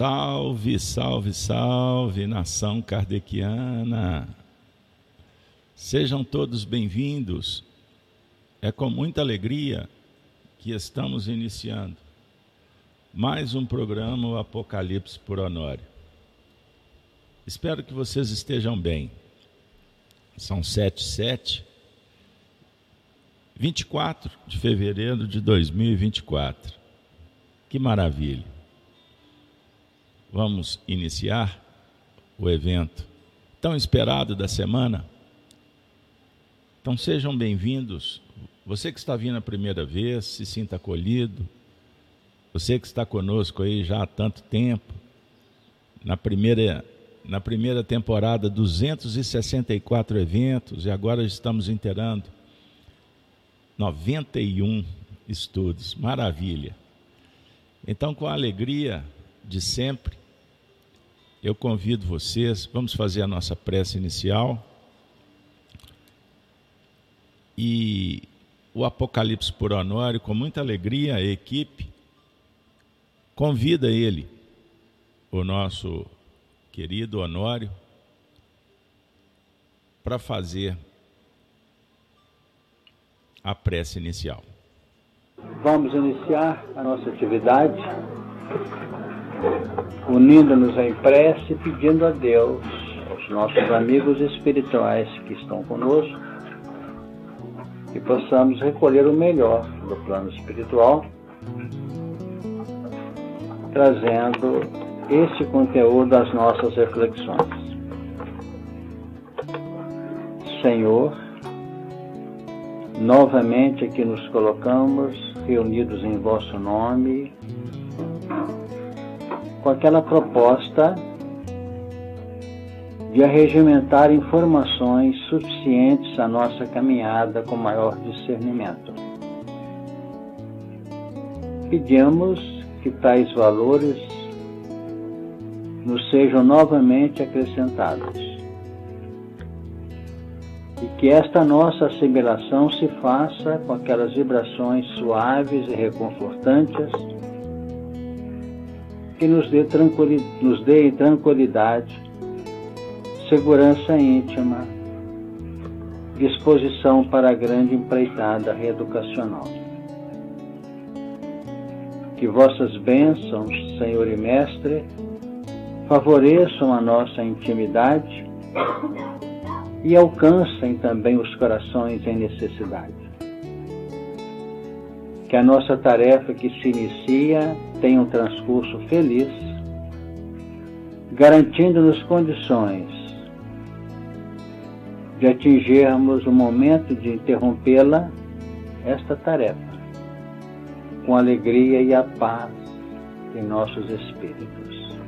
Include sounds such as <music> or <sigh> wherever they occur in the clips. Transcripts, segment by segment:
Salve, salve, salve, nação kardeciana! Sejam todos bem-vindos. É com muita alegria que estamos iniciando mais um programa o Apocalipse por Honório. Espero que vocês estejam bem. São sete sete, 24 de fevereiro de 2024. Que maravilha! Vamos iniciar o evento tão esperado da semana. Então sejam bem-vindos. Você que está vindo a primeira vez, se sinta acolhido. Você que está conosco aí já há tanto tempo, na primeira, na primeira temporada, 264 eventos, e agora estamos inteirando 91 estudos. Maravilha! Então, com a alegria de sempre, eu convido vocês, vamos fazer a nossa prece inicial. E o Apocalipse por Honório, com muita alegria, a equipe convida ele, o nosso querido Honório, para fazer a prece inicial. Vamos iniciar a nossa atividade unindo-nos em prece, pedindo a Deus, aos nossos amigos espirituais que estão conosco, que possamos recolher o melhor do plano espiritual, trazendo esse conteúdo às nossas reflexões. Senhor, novamente aqui nos colocamos reunidos em vosso nome com aquela proposta de arregimentar informações suficientes à nossa caminhada com maior discernimento. Pedimos que tais valores nos sejam novamente acrescentados e que esta nossa assimilação se faça com aquelas vibrações suaves e reconfortantes que nos dê, tranquilidade, nos dê tranquilidade, segurança íntima, disposição para a grande empreitada reeducacional. Que vossas bênçãos, Senhor e Mestre, favoreçam a nossa intimidade e alcancem também os corações em necessidade. Que a nossa tarefa que se inicia tenha um transcurso feliz, garantindo-nos condições de atingirmos o momento de interrompê-la, esta tarefa, com alegria e a paz em nossos espíritos.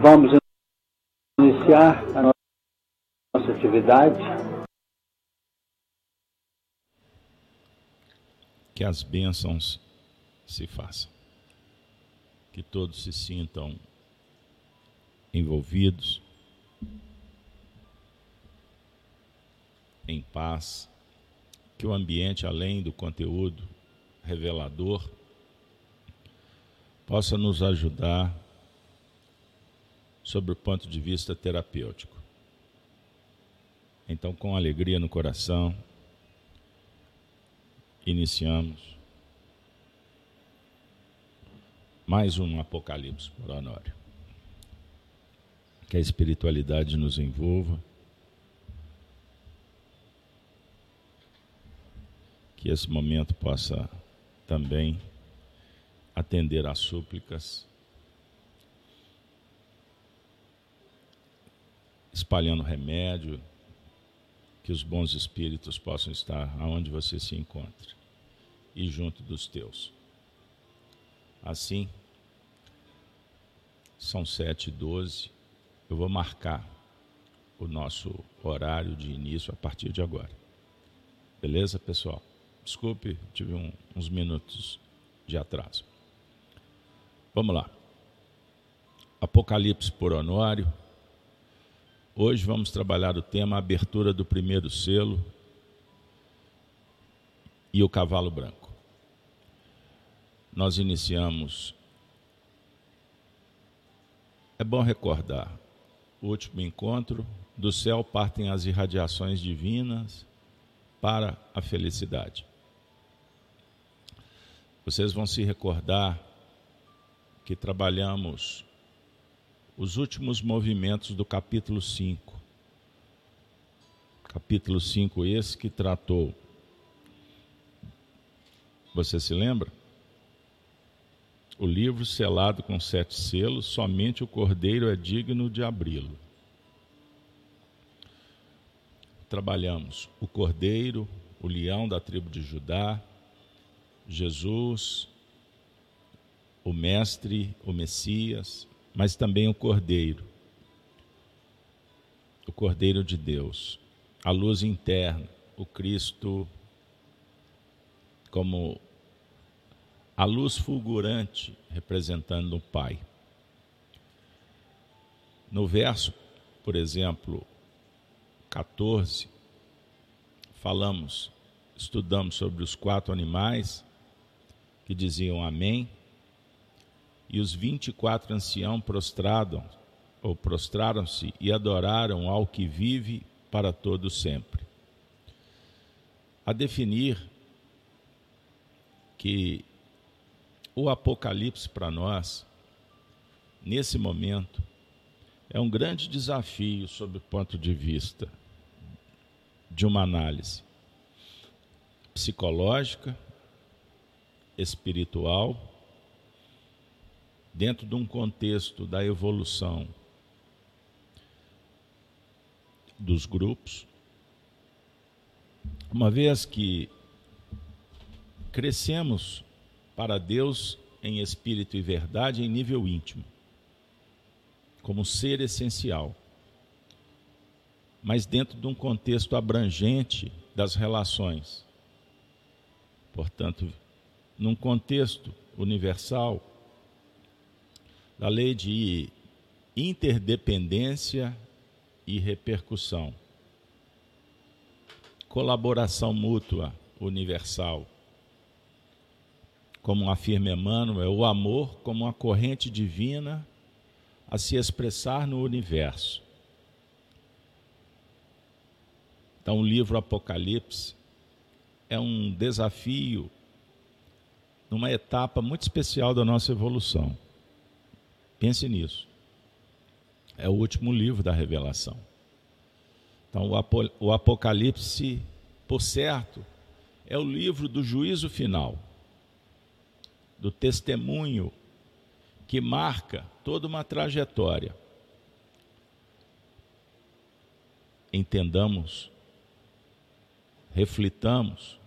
Vamos iniciar a nossa atividade. Que as bênçãos se façam. Que todos se sintam envolvidos, em paz, que o ambiente, além do conteúdo revelador, possa nos ajudar sobre o ponto de vista terapêutico. Então, com alegria no coração, iniciamos mais um Apocalipse por Honório. Que a espiritualidade nos envolva. Que esse momento possa também atender às súplicas, espalhando remédio, que os bons espíritos possam estar aonde você se encontre e junto dos teus. Assim, são sete e doze. Eu vou marcar o nosso horário de início a partir de agora. Beleza, pessoal? Desculpe, tive um, uns minutos de atraso. Vamos lá. Apocalipse por Honório. Hoje vamos trabalhar o tema abertura do primeiro selo e o cavalo branco nós iniciamos é bom recordar o último encontro, do céu partem as irradiações divinas para a felicidade. Vocês vão se recordar que trabalhamos os últimos movimentos do capítulo 5. Capítulo 5, esse que tratou. Você se lembra? O livro selado com sete selos, somente o cordeiro é digno de abri-lo. Trabalhamos o cordeiro, o leão da tribo de Judá, Jesus, o Mestre, o Messias, mas também o Cordeiro, o Cordeiro de Deus, a luz interna, o Cristo como a luz fulgurante representando o Pai. No verso, por exemplo, 14, falamos, estudamos sobre os quatro animais que diziam Amém, e os vinte e quatro anciãos prostraram ou prostraram-se e adoraram ao que vive para todo sempre. A definir que o Apocalipse para nós, nesse momento, é um grande desafio sob o ponto de vista de uma análise psicológica, espiritual, dentro de um contexto da evolução dos grupos, uma vez que crescemos para Deus em espírito e verdade em nível íntimo, como ser essencial, mas dentro de um contexto abrangente das relações. Portanto, num contexto universal, da lei de interdependência e repercussão, colaboração mútua universal, como afirma Emmanuel, o amor como uma corrente divina a se expressar no universo. Então, o livro Apocalipse é um desafio numa etapa muito especial da nossa evolução. Pense nisso. É o último livro da revelação. Então, o Apocalipse, por certo, é o livro do juízo final, do testemunho que marca toda uma trajetória. Entendamos, reflitamos,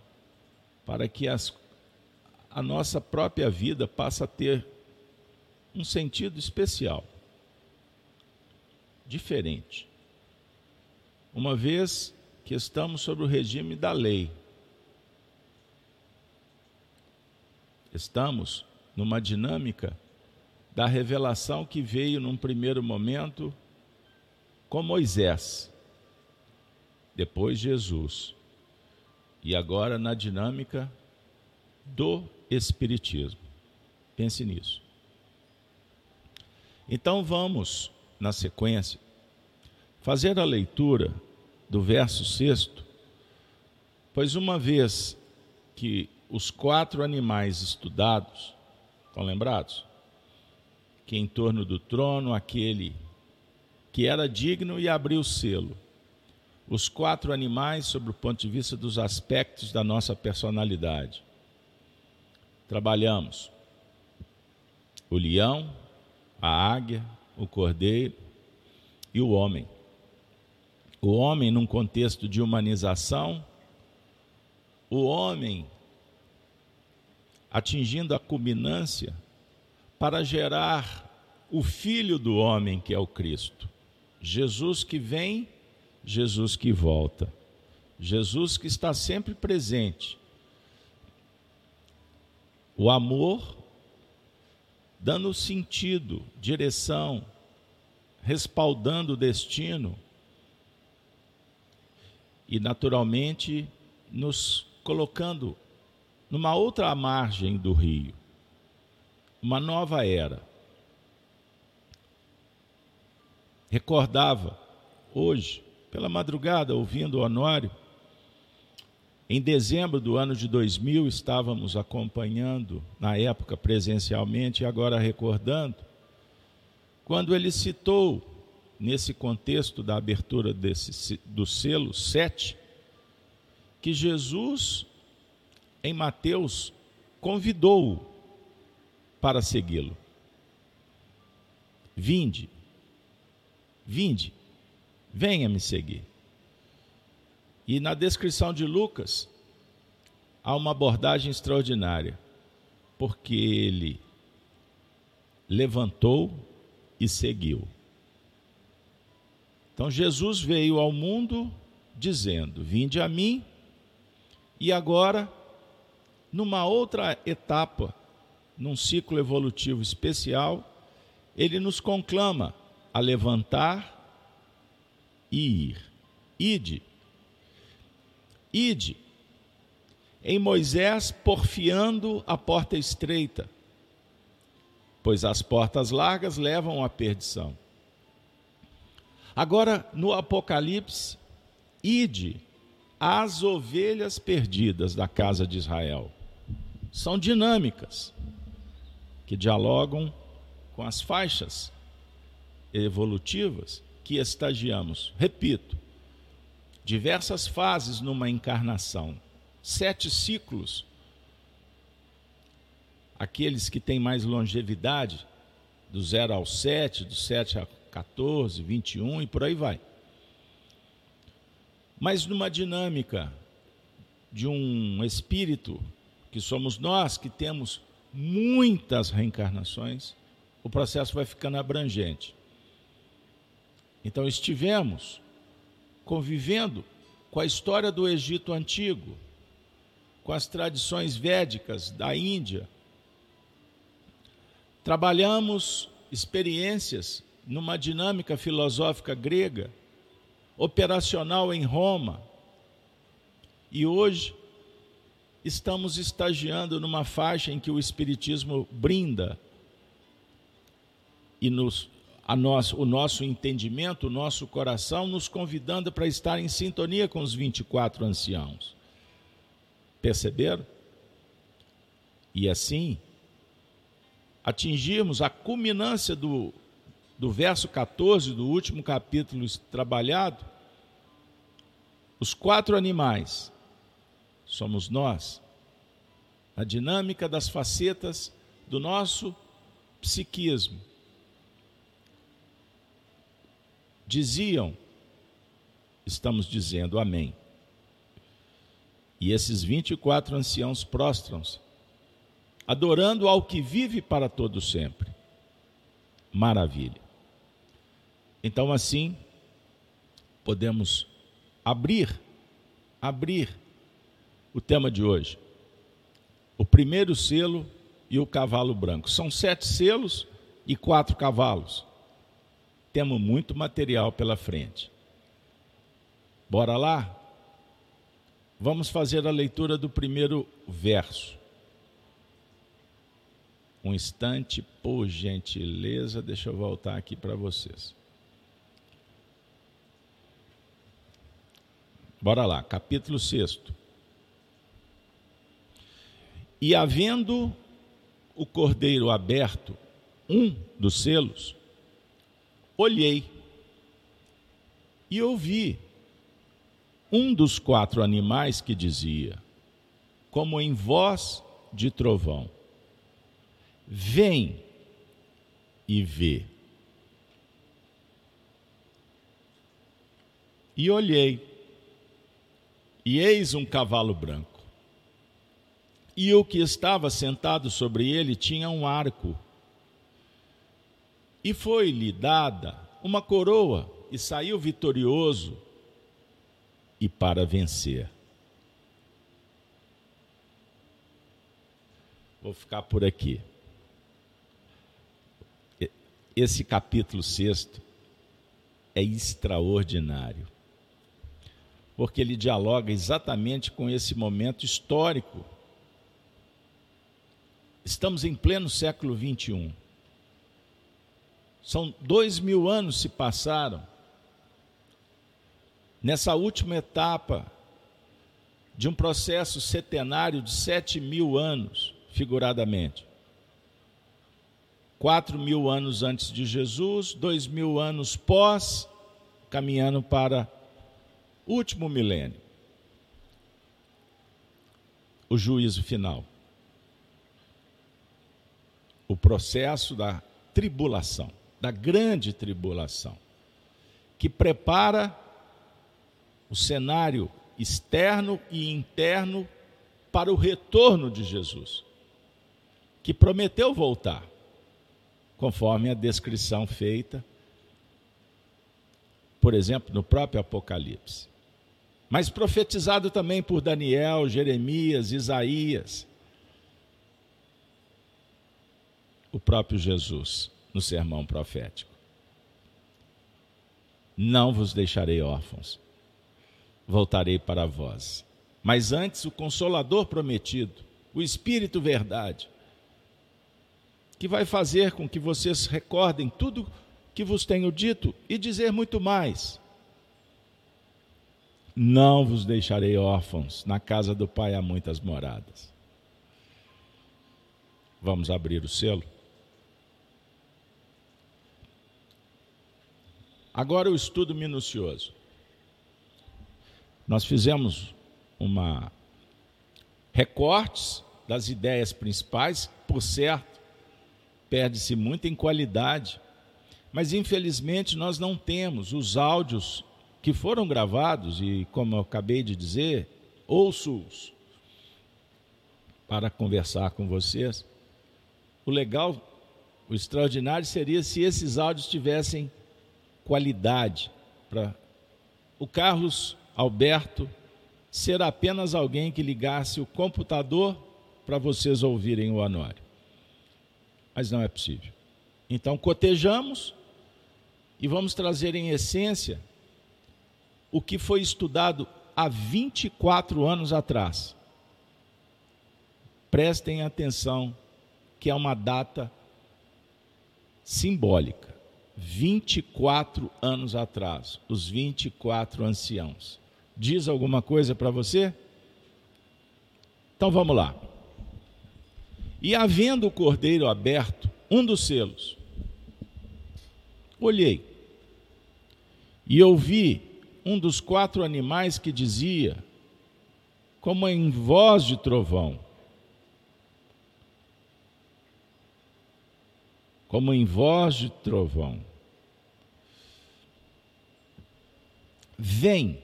para que as, a nossa própria vida passe a ter um sentido especial, diferente. Uma vez que estamos sob o regime da lei, estamos numa dinâmica da revelação que veio num primeiro momento com Moisés, depois Jesus, e agora na dinâmica do Espiritismo. Pense nisso. Então vamos, na sequência, fazer a leitura do verso sexto, pois uma vez que os quatro animais estudados, estão lembrados? Que em torno do trono, aquele que era digno e abriu o selo. Os quatro animais, sob o ponto de vista dos aspectos da nossa personalidade. Trabalhamos o leão, a águia, o cordeiro e o homem. O homem, num contexto de humanização, o homem atingindo a culminância para gerar o filho do homem, que é o Cristo. Jesus que vem, Jesus que volta. Jesus que está sempre presente. O amor dando sentido, direção, respaldando o destino e, naturalmente, nos colocando numa outra margem do rio, uma nova era. recordava hoje, pela madrugada, ouvindo o Honório, em dezembro do ano de 2000, estávamos acompanhando, na época presencialmente e agora recordando, quando ele citou, nesse contexto da abertura desse, do selo 7, que Jesus, em Mateus, convidou-o para segui-lo. Vinde, vinde, venha me seguir. E na descrição de Lucas, há uma abordagem extraordinária, porque ele levantou e seguiu. Então Jesus veio ao mundo dizendo: Vinde a mim, e agora, numa outra etapa, num ciclo evolutivo especial, ele nos conclama a levantar e ir. Ide, Ide. Em Moisés, porfiando a porta estreita, pois as portas largas levam à perdição. Agora, no Apocalipse, ide as ovelhas perdidas da casa de Israel. São dinâmicas que dialogam com as faixas evolutivas que estagiamos. Repito, diversas fases numa encarnação, sete ciclos. Aqueles que têm mais longevidade, do 0 ao 7, do 7 a 14, 21 e por aí vai. Mas numa dinâmica de um espírito, que somos nós, que temos muitas reencarnações, o processo vai ficando abrangente. Então estivemos convivendo com a história do Egito antigo, com as tradições védicas da Índia. Trabalhamos experiências numa dinâmica filosófica grega, operacional em Roma. E hoje estamos estagiando numa faixa em que o Espiritismo brinda e nos o nosso entendimento, o nosso coração, nos convidando para estar em sintonia com os 24 anciãos. Perceberam? E assim, atingirmos a culminância do, do verso 14 do último capítulo trabalhado, os quatro animais somos nós, a dinâmica das facetas do nosso psiquismo diziam, estamos dizendo amém. E esses 24 anciãos prostram-se, adorando ao que vive para todo sempre. Maravilha. Então assim, podemos abrir, abrir o tema de hoje. O primeiro selo e o cavalo branco. São sete selos e quatro cavalos temos muito material pela frente. Bora lá? Vamos fazer a leitura do primeiro verso. Um instante, por gentileza, deixa eu voltar aqui para vocês. Bora lá, capítulo 6. E havendo o cordeiro aberto, um dos selos, olhei e ouvi um dos quatro animais que dizia, como em voz de trovão: Vem e vê. E olhei, e eis um cavalo branco. E o que estava sentado sobre ele tinha um arco e foi-lhe dada uma coroa, e saiu vitorioso e para vencer. Vou ficar por aqui. Esse capítulo sexto é extraordinário, porque ele dialoga exatamente com esse momento histórico. Estamos em pleno século 21 São dois mil anos se passaram nessa última etapa de um processo setenário de sete mil anos, figuradamente. Quatro mil anos antes de Jesus, dois mil anos pós, caminhando para o último milênio o juízo final. O processo da tribulação, da grande tribulação, que prepara o cenário externo e interno para o retorno de Jesus, que prometeu voltar, conforme a descrição feita, por exemplo, no próprio Apocalipse. Mas profetizado também por Daniel, Jeremias, Isaías, o próprio Jesus, no sermão profético. Não vos deixarei órfãos voltarei para vós. Mas antes, o Consolador prometido, o Espírito Verdade, que vai fazer com que vocês recordem tudo que vos tenho dito e dizer muito mais. Não vos deixarei órfãos, na casa do Pai há muitas moradas. Vamos abrir o selo. Agora o estudo minucioso. Nós fizemos uma recortes das ideias principais, por certo, perde-se muito em qualidade, mas infelizmente nós não temos os áudios que foram gravados e, como eu acabei de dizer, ouço-os para conversar com vocês. O legal, o extraordinário seria se esses áudios tivessem qualidade para o Carlos Alberto ser apenas alguém que ligasse o computador para vocês ouvirem o Honório. Mas não é possível. Então, cotejamos e vamos trazer em essência o que foi estudado há 24 anos atrás. Prestem atenção que é uma data simbólica. 24 anos atrás, os 24 anciãos diz alguma coisa para você? Então vamos lá. E havendo o cordeiro aberto, um dos selos, olhei e ouvi um dos quatro animais que dizia, como em voz de trovão, como em voz de trovão: Vem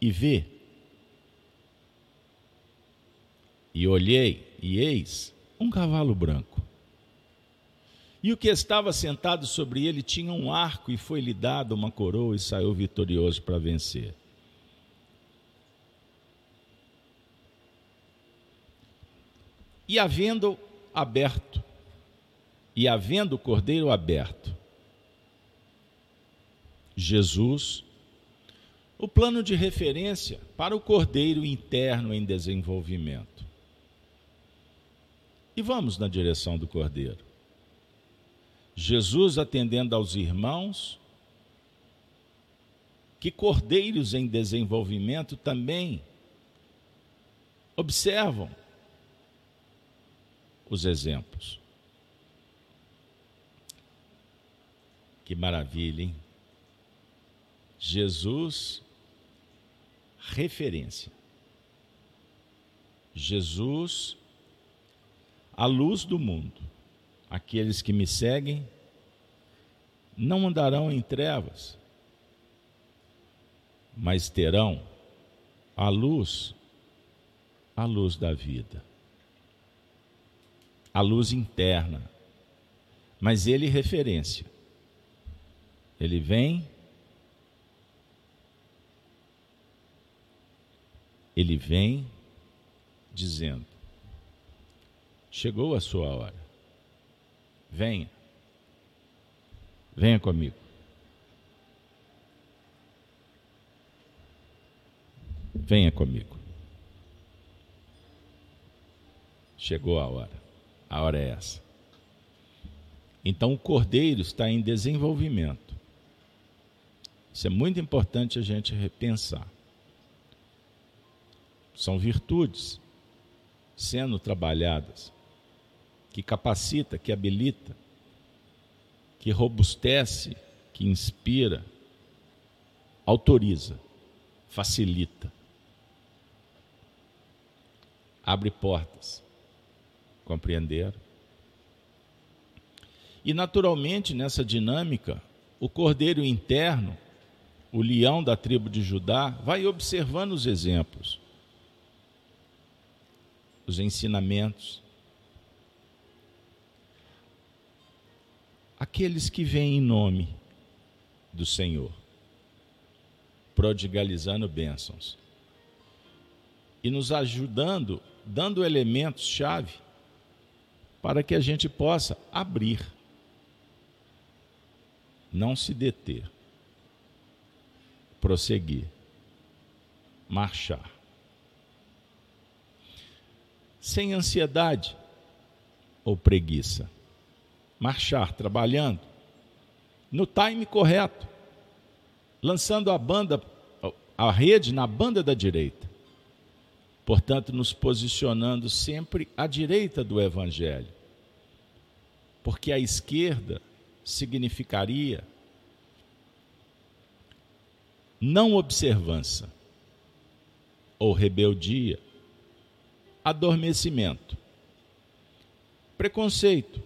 e vê. E olhei, e eis um cavalo branco. E o que estava sentado sobre ele tinha um arco, e foi-lhe dado uma coroa, e saiu vitorioso para vencer. E havendo aberto, e havendo o cordeiro aberto, Jesus o plano de referência para o cordeiro interno em desenvolvimento. E vamos na direção do cordeiro. Jesus atendendo aos irmãos, que cordeiros em desenvolvimento também observam os exemplos. Que maravilha, hein? Jesus referência. Jesus, a luz do mundo. Aqueles que me seguem não andarão em trevas, mas terão a luz, a luz da vida, a luz interna. Mas ele referência. Ele vem ele vem dizendo: Chegou a sua hora. Venha. Venha comigo. Venha comigo. Chegou a hora. A hora é essa. Então o cordeiro está em desenvolvimento. Isso é muito importante a gente repensar. São virtudes sendo trabalhadas que capacita, que habilita, que robustece, que inspira, autoriza, facilita, abre portas. Compreenderam? E naturalmente nessa dinâmica, o cordeiro interno, o leão da tribo de Judá, vai observando os exemplos, os ensinamentos, aqueles que vêm em nome do Senhor, prodigalizando bênçãos e nos ajudando, dando elementos-chave para que a gente possa abrir, não se deter, prosseguir, marchar. Sem ansiedade ou preguiça marchar trabalhando no time correto, lançando a banda, a rede na banda da direita. Portanto, nos posicionando sempre à direita do Evangelho. Porque a esquerda significaria não observância ou rebeldia, adormecimento, preconceito,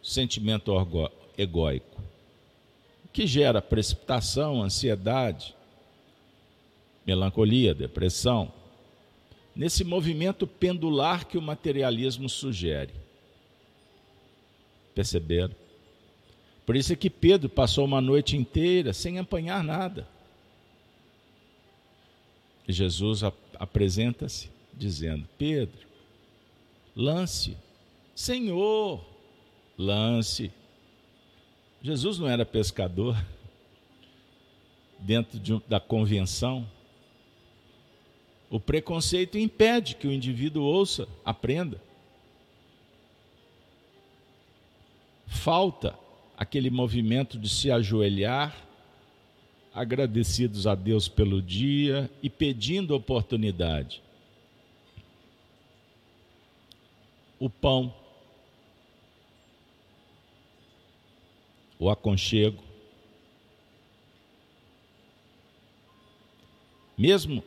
sentimento egóico, que gera precipitação, ansiedade, melancolia, depressão, nesse movimento pendular que o materialismo sugere. Perceberam? Por isso é que Pedro passou uma noite inteira sem apanhar nada. Jesus apresenta-se dizendo: Pedro, lance, Senhor, lance. Jesus não era pescador <laughs> dentro de, da convenção. O preconceito impede que o indivíduo ouça, aprenda. Falta aquele movimento de se ajoelhar, agradecidos a Deus pelo dia e pedindo oportunidade. O pão o aconchego. Mesmo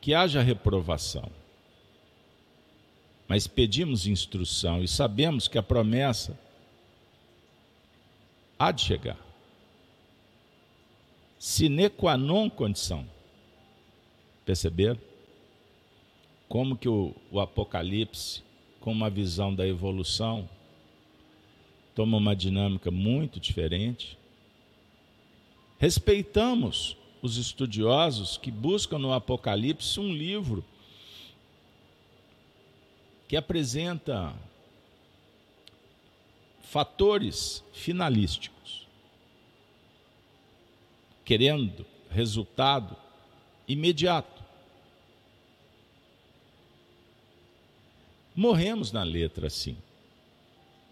que haja reprovação, mas pedimos instrução e sabemos que a promessa há de chegar. Sine qua non condição. Perceberam? Como que o, o Apocalipse, com uma visão da evolução, toma uma dinâmica muito diferente. Respeitamos os estudiosos que buscam no Apocalipse um livro que apresenta fatores finalísticos, querendo resultado imediato. Morremos na letra assim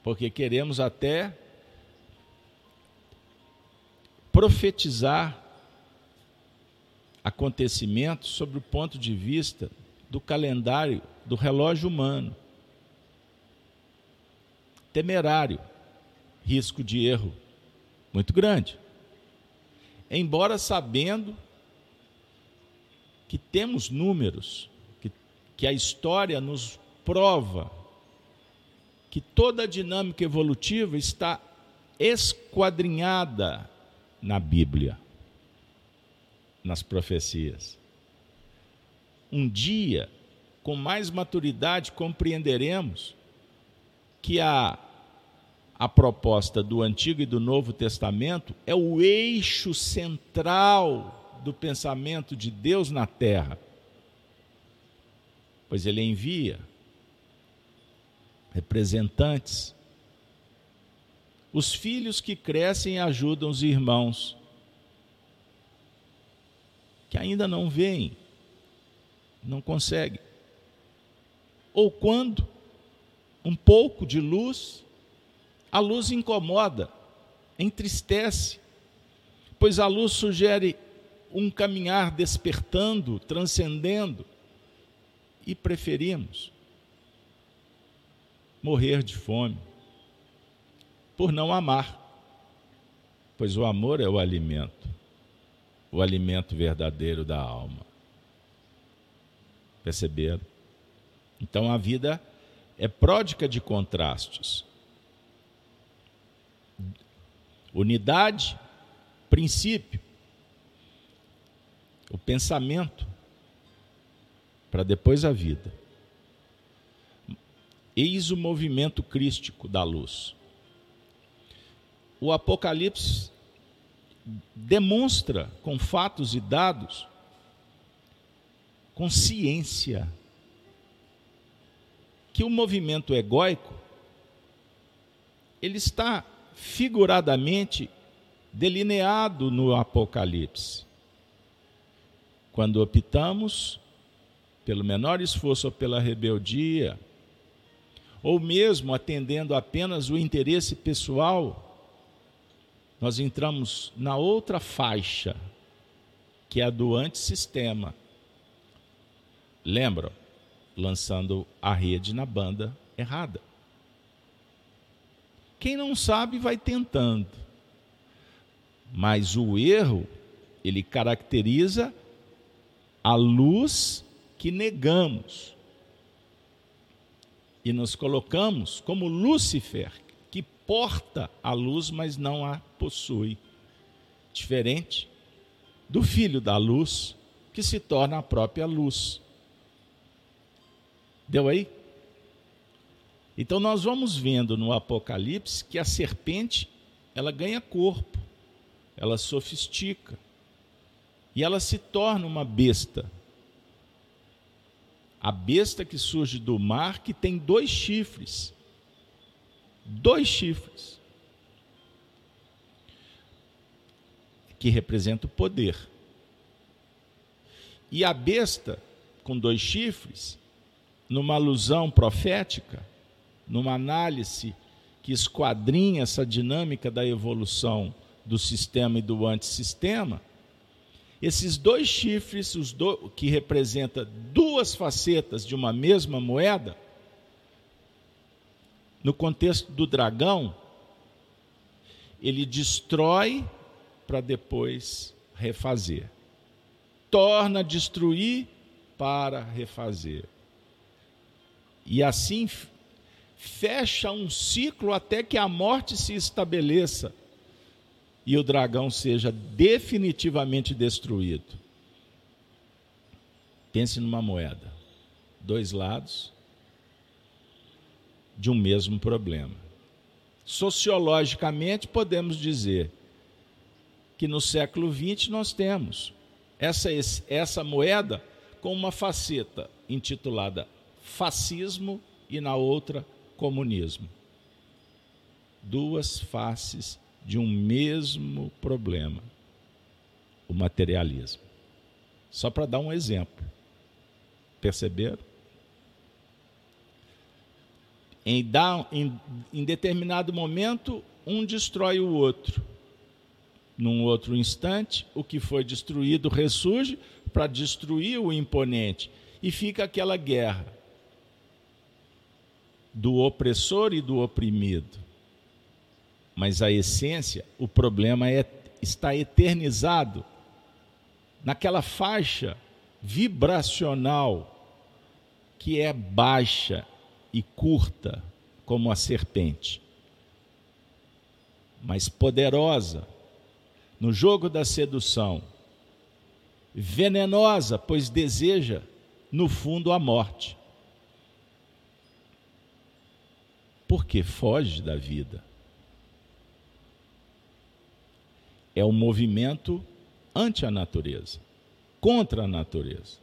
porque queremos até profetizar acontecimentos sobre o ponto de vista do calendário do relógio humano. Temerário, risco de erro muito grande. Embora sabendo que temos números, que, que a história nos prova que toda a dinâmica evolutiva está esquadrinhada na Bíblia, nas profecias. Um dia, com mais maturidade, compreenderemos que a, a proposta do Antigo e do Novo Testamento é o eixo central do pensamento de Deus na terra. Pois ele envia representantes. Os filhos que crescem ajudam os irmãos, que ainda não veem, não conseguem. Ou quando um pouco de luz, a luz incomoda, entristece, pois a luz sugere um caminhar despertando, transcendendo, e preferimos morrer de fome por não amar, pois o amor é o alimento, o alimento verdadeiro da alma. Perceberam? Então a vida é pródica de contrastes. Unidade, princípio, o pensamento, para depois a vida. Eis o movimento crístico da luz. O Apocalipse demonstra com fatos e dados, com ciência, que o movimento egóico ele está figuradamente delineado no Apocalipse. Quando optamos pelo menor esforço ou pela rebeldia, ou mesmo atendendo apenas o interesse pessoal, nós entramos na outra faixa, que é a do antissistema. Lembram? lançando a rede na banda errada. Quem não sabe vai tentando. Mas o erro, ele caracteriza a luz que negamos. E nos colocamos como Lúcifer, que porta a luz, mas não a possui. Diferente do filho da luz, que se torna a própria luz. Deu aí? Então nós vamos vendo no Apocalipse que a serpente, ela ganha corpo, ela sofistica e ela se torna uma besta. A besta que surge do mar que tem dois chifres. Dois chifres. Que representa o poder. E a besta com dois chifres, numa alusão profética, numa análise que esquadrinha essa dinâmica da evolução do sistema e do antissistema, esses dois chifres, os do, que representam duas facetas de uma mesma moeda, no contexto do dragão, ele destrói para depois refazer. Torna a destruir para refazer. E assim fecha um ciclo até que a morte se estabeleça e o dragão seja definitivamente destruído. Pense numa moeda, dois lados de um mesmo problema. Sociologicamente, podemos dizer que no século XX nós temos essa, essa moeda com uma faceta intitulada fascismo e na outra comunismo. Duas faces de um mesmo problema, o materialismo. Só para dar um exemplo. Perceberam? Em, em, em determinado momento, um destrói o outro. Num outro instante, o que foi destruído ressurge para destruir o imponente. E fica aquela guerra do opressor e do oprimido. Mas a essência, o problema é, está eternizado naquela faixa vibracional que é baixa e curta como a serpente, mas poderosa no jogo da sedução, venenosa, pois deseja, no fundo, a morte. porque foge da vida. É um movimento ante a natureza, contra a natureza.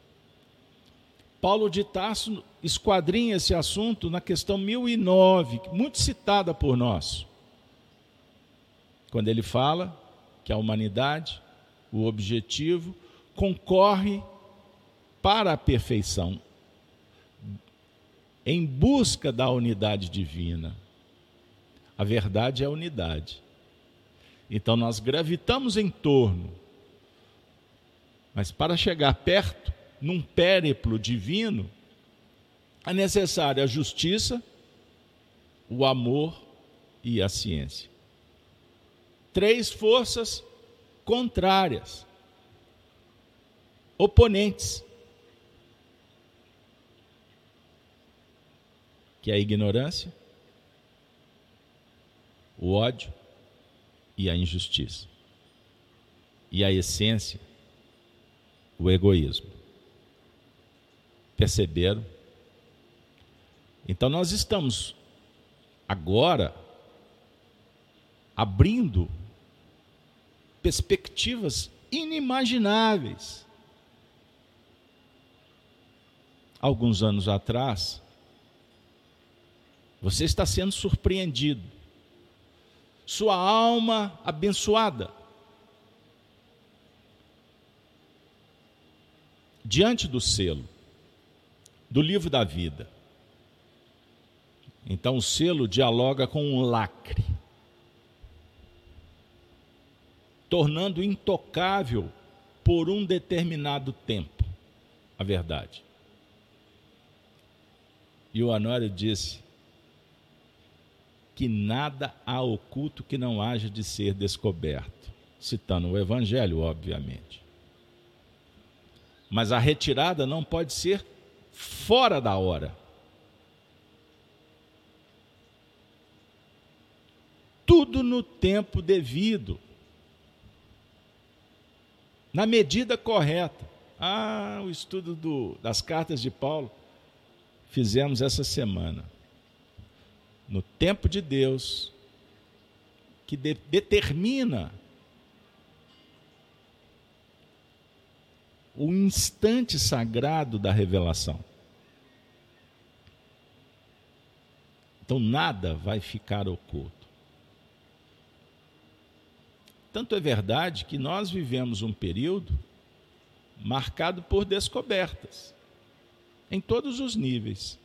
Paulo de Tarso esquadrinha esse assunto na questão 1009, muito citada por nós. Quando ele fala que a humanidade, o objetivo, concorre para a perfeição, em busca da unidade divina. A verdade é a unidade. Então nós gravitamos em torno. Mas para chegar perto, num périplo divino, é necessária a justiça, o amor e a ciência. Três forças contrárias, oponentes. Que é a ignorância, o ódio e a injustiça. E a essência, o egoísmo. Perceberam? Então nós estamos agora abrindo perspectivas inimagináveis. Alguns anos atrás, você está sendo surpreendido. Sua alma abençoada. Diante do selo, do livro da vida. Então o selo dialoga com um lacre, tornando intocável por um determinado tempo a verdade. E o Anório disse que nada há oculto que não haja de ser descoberto, citando o Evangelho, obviamente. Mas a retirada não pode ser fora da hora. tudo no tempo devido, na medida correta. Ah, o estudo do, das cartas de Paulo fizemos essa semana. No tempo de Deus, que de, determina o instante sagrado da revelação. Então nada vai ficar oculto. Tanto é verdade que nós vivemos um período marcado por descobertas, em todos os níveis.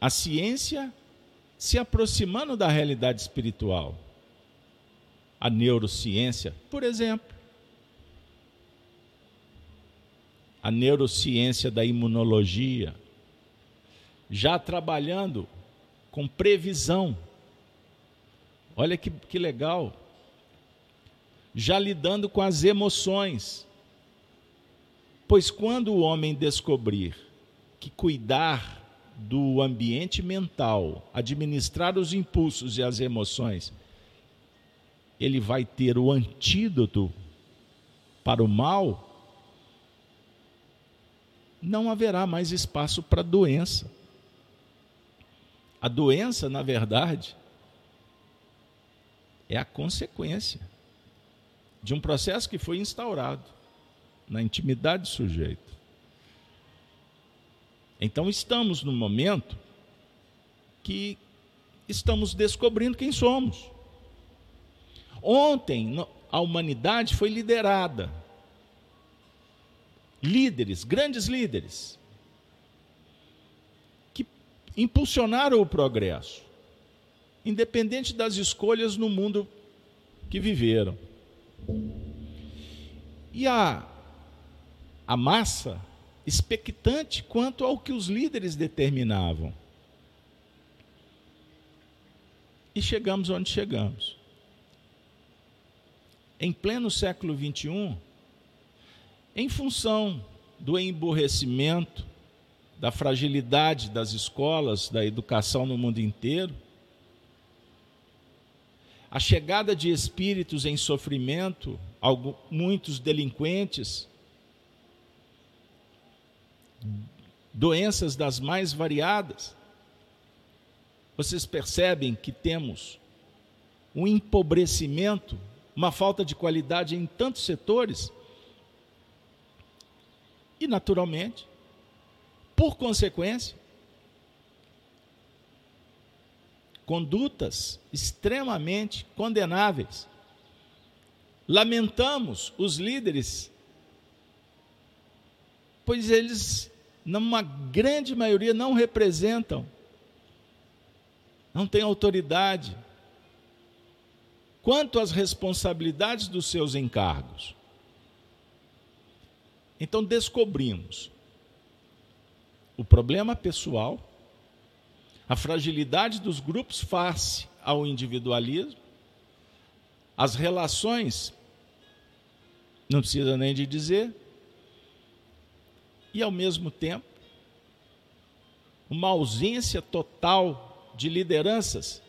A ciência se aproximando da realidade espiritual. A neurociência, por exemplo. A neurociência da imunologia, já trabalhando com previsão. Olha que, que legal já lidando com as emoções. Pois quando o homem descobrir que cuidar do ambiente mental, administrar os impulsos e as emoções, ele vai ter o antídoto para o mal, não haverá mais espaço para doença. A doença, na verdade, é a consequência de um processo que foi instaurado na intimidade do sujeito. Então estamos no momento que estamos descobrindo quem somos. Ontem a humanidade foi liderada. Líderes, grandes líderes, que impulsionaram o progresso, independente das escolhas no mundo que viveram. E a, a massa expectante quanto ao que os líderes determinavam. E chegamos onde chegamos. Em pleno século XXI, em função do emborrecimento, da fragilidade das escolas, da educação no mundo inteiro, a chegada de espíritos em sofrimento, muitos delinquentes, doenças das mais variadas. Vocês percebem que temos um empobrecimento, uma falta de qualidade em tantos setores? E, naturalmente, por consequência, condutas extremamente condenáveis. Lamentamos os líderes, pois eles numa grande maioria, não representam, não têm autoridade quanto às responsabilidades dos seus encargos. Então descobrimos o problema pessoal, a fragilidade dos grupos face ao individualismo, as relações, não precisa nem de dizer, e ao mesmo tempo, uma ausência total de lideranças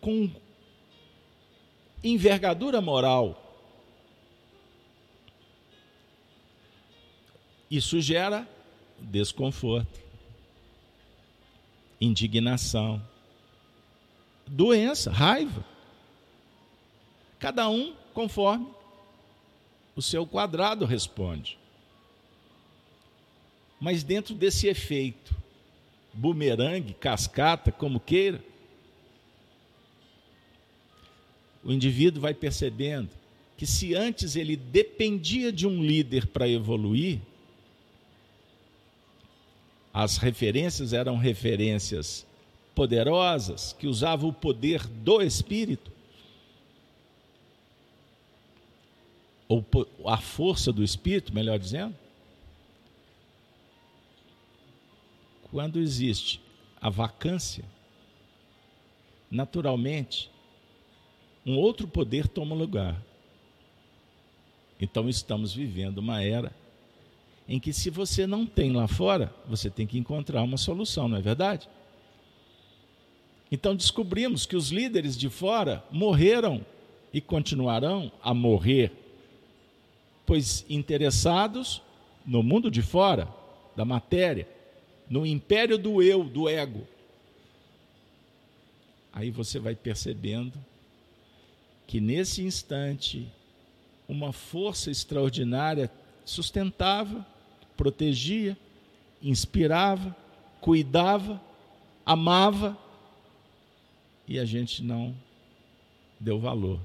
com envergadura moral. Isso gera desconforto, indignação, doença, raiva. Cada um conforme o seu quadrado responde. Mas dentro desse efeito, bumerangue, cascata, como queira, o indivíduo vai percebendo que se antes ele dependia de um líder para evoluir, as referências eram referências poderosas, que usavam o poder do Espírito, ou a força do Espírito, melhor dizendo. Quando existe a vacância, naturalmente, um outro poder toma lugar. Então estamos vivendo uma era em que se você não tem lá fora, você tem que encontrar uma solução, não é verdade? Então descobrimos que os líderes de fora morreram e continuarão a morrer, pois interessados no mundo de fora, da matéria, no império do eu, do ego. Aí você vai percebendo que nesse instante uma força extraordinária sustentava, protegia, inspirava, cuidava, amava e a gente não deu valor.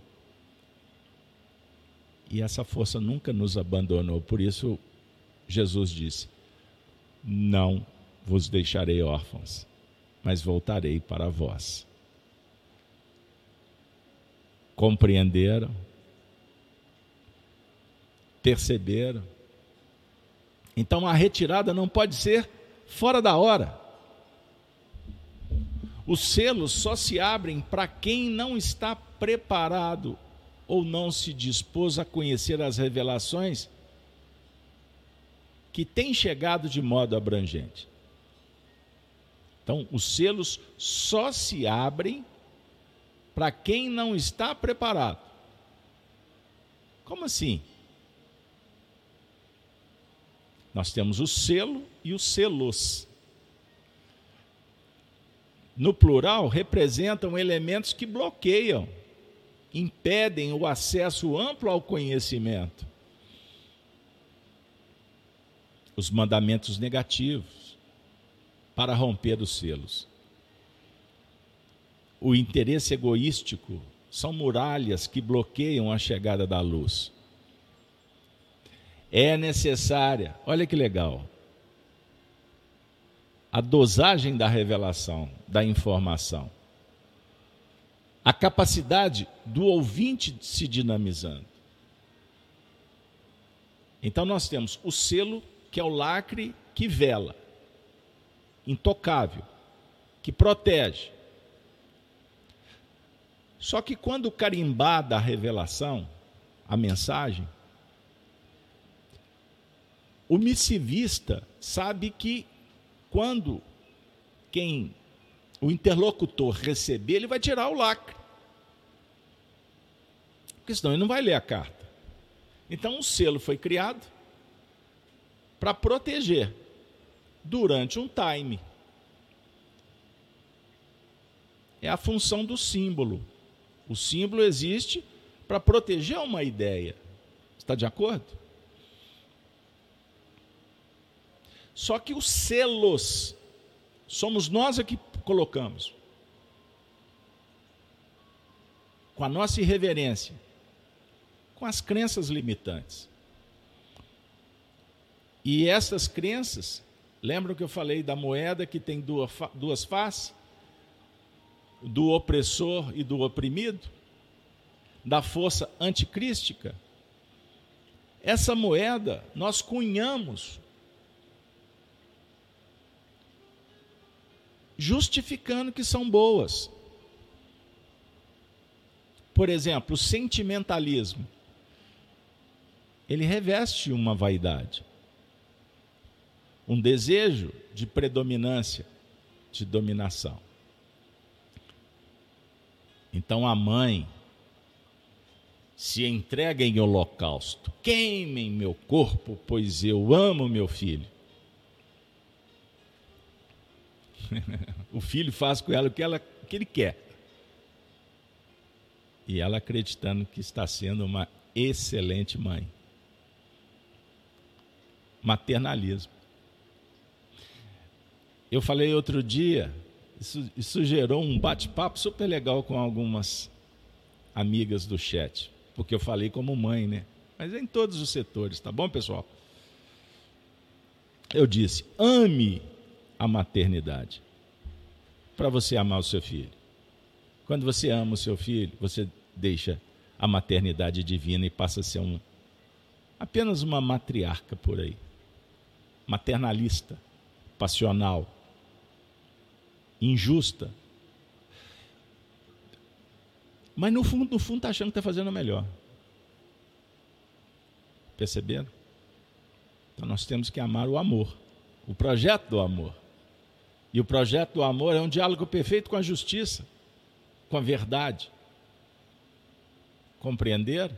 E essa força nunca nos abandonou, por isso Jesus disse: Não vos deixarei órfãos, mas voltarei para vós compreenderam, perceberam. Então a retirada não pode ser fora da hora. Os selos só se abrem para quem não está preparado ou não se dispôs a conhecer as revelações que têm chegado de modo abrangente. Então, os selos só se abrem para quem não está preparado. Como assim? Nós temos o selo e os selos. No plural, representam elementos que bloqueiam, impedem o acesso amplo ao conhecimento. Os mandamentos negativos para romper os selos o interesse egoístico são muralhas que bloqueiam a chegada da luz. É necessária, olha que legal, a dosagem da revelação, da informação, a capacidade do ouvinte se dinamizando. Então nós temos o selo, que é o lacre que vela, intocável, que protege, só que quando carimbada a revelação, a mensagem, o missivista sabe que quando quem o interlocutor receber, ele vai tirar o lacre. Porque senão ele não vai ler a carta. Então o selo foi criado para proteger durante um time. É a função do símbolo. O símbolo existe para proteger uma ideia. Está de acordo? Só que os selos somos nós que colocamos. Com a nossa irreverência, com as crenças limitantes. E essas crenças, lembram que eu falei da moeda que tem duas, duas faces? Do opressor e do oprimido? Da força anticrística? Essa moeda nós cunhamos justificando que são boas. Por exemplo, o sentimentalismo. Ele reveste uma vaidade, um desejo de predominância, de dominação. Então a mãe se entrega em holocausto, queimem meu corpo, pois eu amo meu filho. <laughs> o filho faz com ela o que, ela, o que ele quer e ela acreditando que está sendo uma excelente mãe. Maternalismo. Eu falei outro dia, isso, isso gerou um bate-papo super legal com algumas amigas do chat, porque eu falei como mãe, né? Mas é em todos os setores, tá bom, pessoal? Eu disse: ame a maternidade para você amar o seu filho. Quando você ama o seu filho, você deixa a maternidade divina e passa a ser um, apenas uma matriarca por aí. Maternalista, passional, injusta. Mas no fundo, no fundo, está achando que está fazendo melhor. Perceberam? Então nós temos que amar o amor, o projeto do amor. E o projeto do amor é um diálogo perfeito com a justiça, com a verdade. Compreender?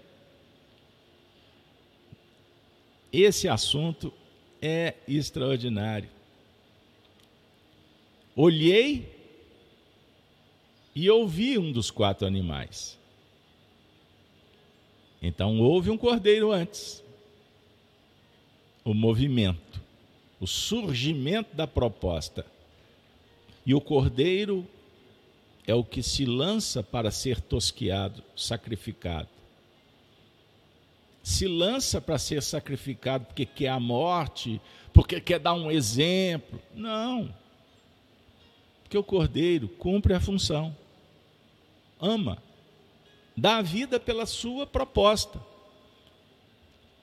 Esse assunto é extraordinário. Olhei e ouvi um dos quatro animais. Então houve um cordeiro antes. O movimento, o surgimento da proposta. E o cordeiro é o que se lança para ser tosquiado, sacrificado. Se lança para ser sacrificado porque quer a morte, porque quer dar um exemplo. Não. Porque o cordeiro cumpre a função. Ama. Dá a vida pela sua proposta.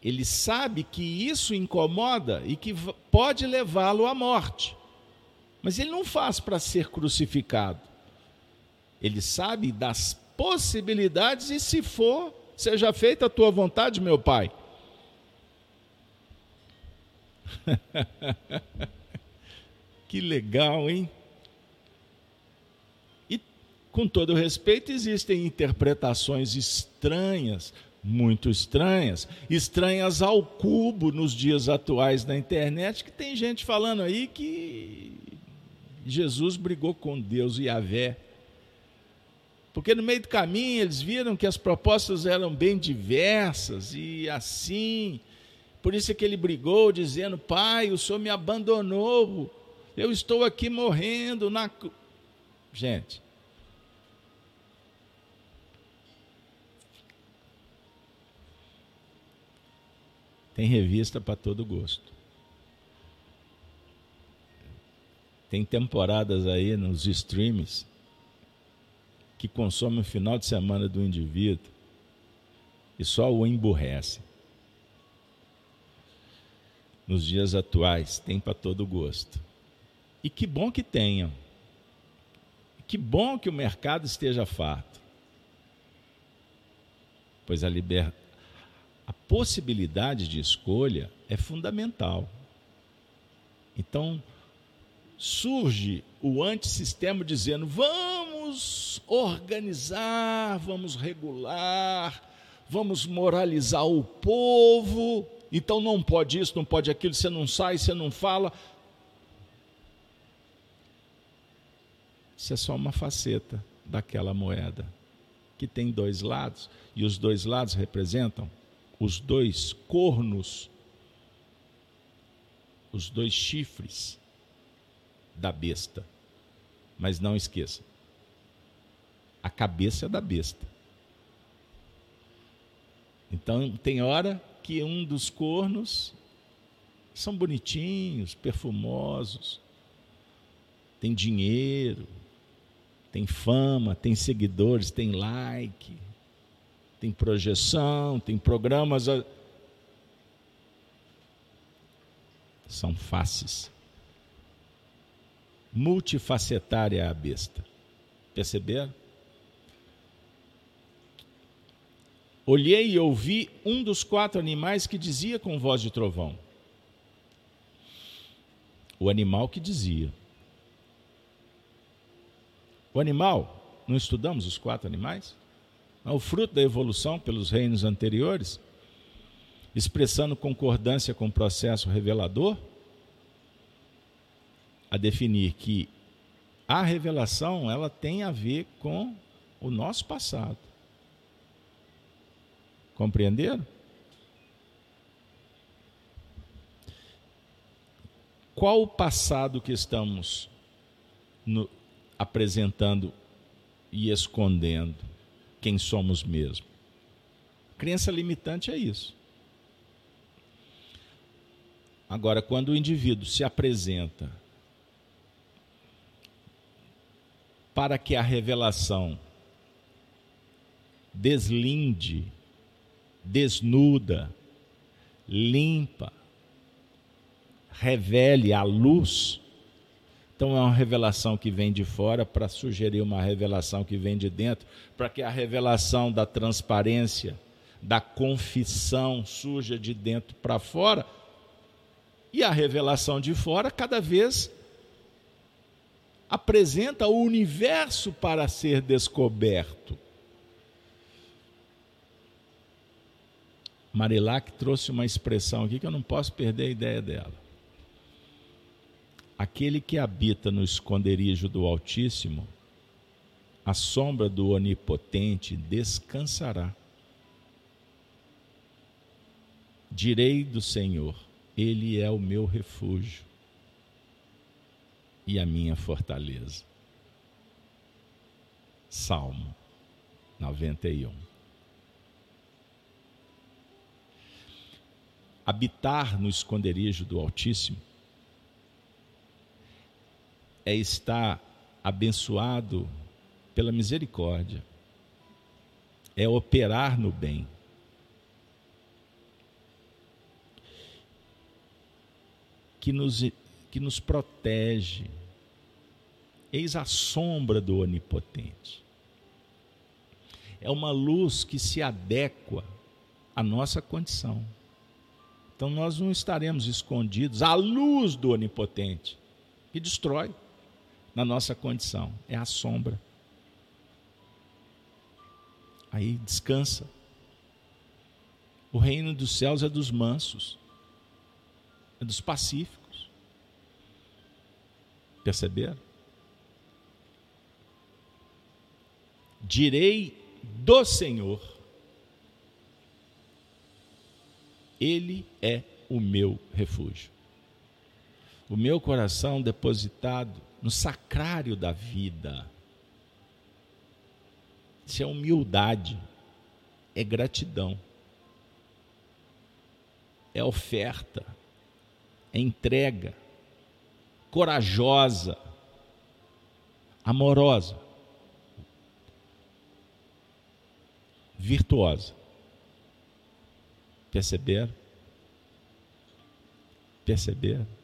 Ele sabe que isso incomoda e que pode levá-lo à morte. Mas ele não faz para ser crucificado. Ele sabe das possibilidades e se for, seja feita a tua vontade, meu Pai. <laughs> que legal, hein? Com todo respeito, existem interpretações estranhas, muito estranhas, estranhas ao cubo nos dias atuais na internet, que tem gente falando aí que Jesus brigou com Deus e a Vé porque no meio do caminho eles viram que as propostas eram bem diversas e assim. Por isso é que ele brigou, dizendo: Pai, o Senhor me abandonou, eu estou aqui morrendo na. Gente. Tem revista para todo gosto. Tem temporadas aí nos streams que consome o final de semana do indivíduo e só o emburrece. Nos dias atuais, tem para todo gosto. E que bom que tenham. Que bom que o mercado esteja farto. Pois a, liber... a possibilidade de escolha é fundamental. Então, surge o antissistema dizendo: vamos organizar, vamos regular, vamos moralizar o povo. Então não pode isso, não pode aquilo, você não sai, você não fala. Isso é só uma faceta daquela moeda, que tem dois lados, e os dois lados representam os dois cornos, os dois chifres da besta. Mas não esqueça, a cabeça é da besta. Então tem hora que um dos cornos são bonitinhos, perfumosos, tem dinheiro, tem fama, tem seguidores, tem like, tem projeção, tem programas. São faces. Multifacetária a besta. Perceberam? Olhei e ouvi um dos quatro animais que dizia com voz de trovão. O animal que dizia. O animal, não estudamos os quatro animais? É o fruto da evolução pelos reinos anteriores, expressando concordância com o processo revelador, a definir que a revelação ela tem a ver com o nosso passado. Compreenderam? Qual o passado que estamos no, apresentando e escondendo quem somos mesmo? Crença limitante é isso. Agora, quando o indivíduo se apresenta para que a revelação deslinde desnuda, limpa, revele a luz. Então é uma revelação que vem de fora para sugerir uma revelação que vem de dentro, para que a revelação da transparência, da confissão surja de dentro para fora. E a revelação de fora cada vez apresenta o universo para ser descoberto. Marilac trouxe uma expressão aqui que eu não posso perder a ideia dela. Aquele que habita no esconderijo do Altíssimo, a sombra do Onipotente descansará. Direi do Senhor, Ele é o meu refúgio e a minha fortaleza. Salmo 91. habitar no esconderijo do Altíssimo é estar abençoado pela misericórdia, é operar no bem. Que nos, que nos protege. Eis a sombra do Onipotente. É uma luz que se adequa à nossa condição. Então nós não estaremos escondidos à luz do Onipotente, que destrói na nossa condição. É a sombra. Aí descansa. O reino dos céus é dos mansos, é dos pacíficos. Perceberam? Direi do Senhor Ele é o meu refúgio. O meu coração depositado no sacrário da vida. Isso é humildade, é gratidão, é oferta, é entrega, corajosa, amorosa, virtuosa. Perceberam? Perceberam?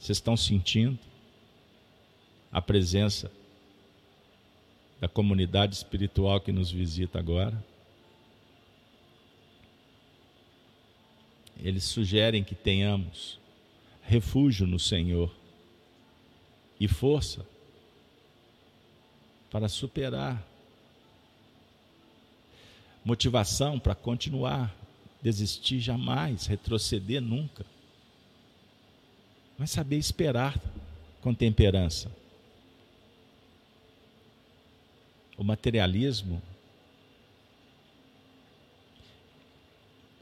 Vocês estão sentindo a presença da comunidade espiritual que nos visita agora? Eles sugerem que tenhamos refúgio no Senhor e força para superar motivação para continuar, desistir jamais, retroceder nunca. Mas saber esperar com temperança. O materialismo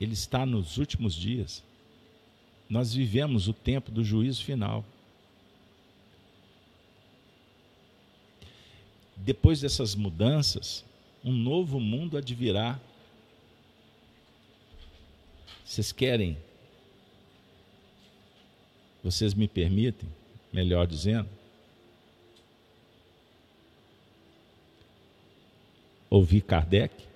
ele está nos últimos dias. Nós vivemos o tempo do juízo final. Depois dessas mudanças, um novo mundo advirá. Vocês querem? Vocês me permitem, melhor dizendo, ouvir Kardec?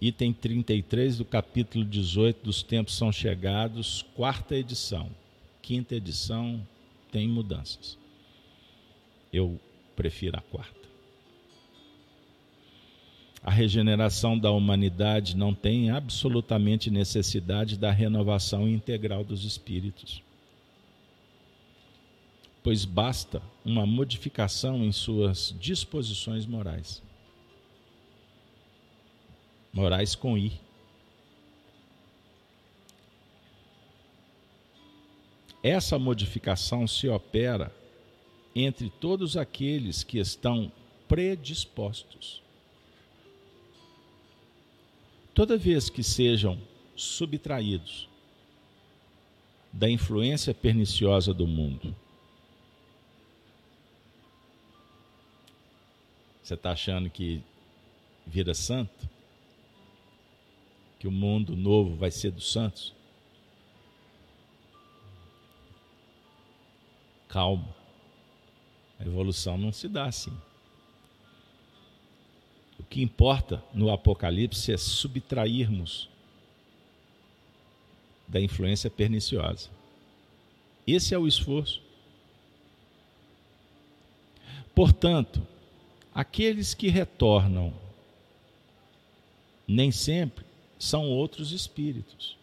Item 33 do capítulo 18 dos Tempos São Chegados, quarta edição. Quinta edição tem mudanças. Eu prefiro a quarta. A regeneração da humanidade não tem absolutamente necessidade da renovação integral dos espíritos, pois basta uma modificação em suas disposições morais. Morais com I. Essa modificação se opera entre todos aqueles que estão predispostos Toda vez que sejam subtraídos da influência perniciosa do mundo, você está achando que vira santo? Que o mundo novo vai ser dos santos? Calma. A evolução não se dá assim. O que importa no Apocalipse é subtrairmos da influência perniciosa. Esse é o esforço. Portanto, aqueles que retornam nem sempre são outros espíritos,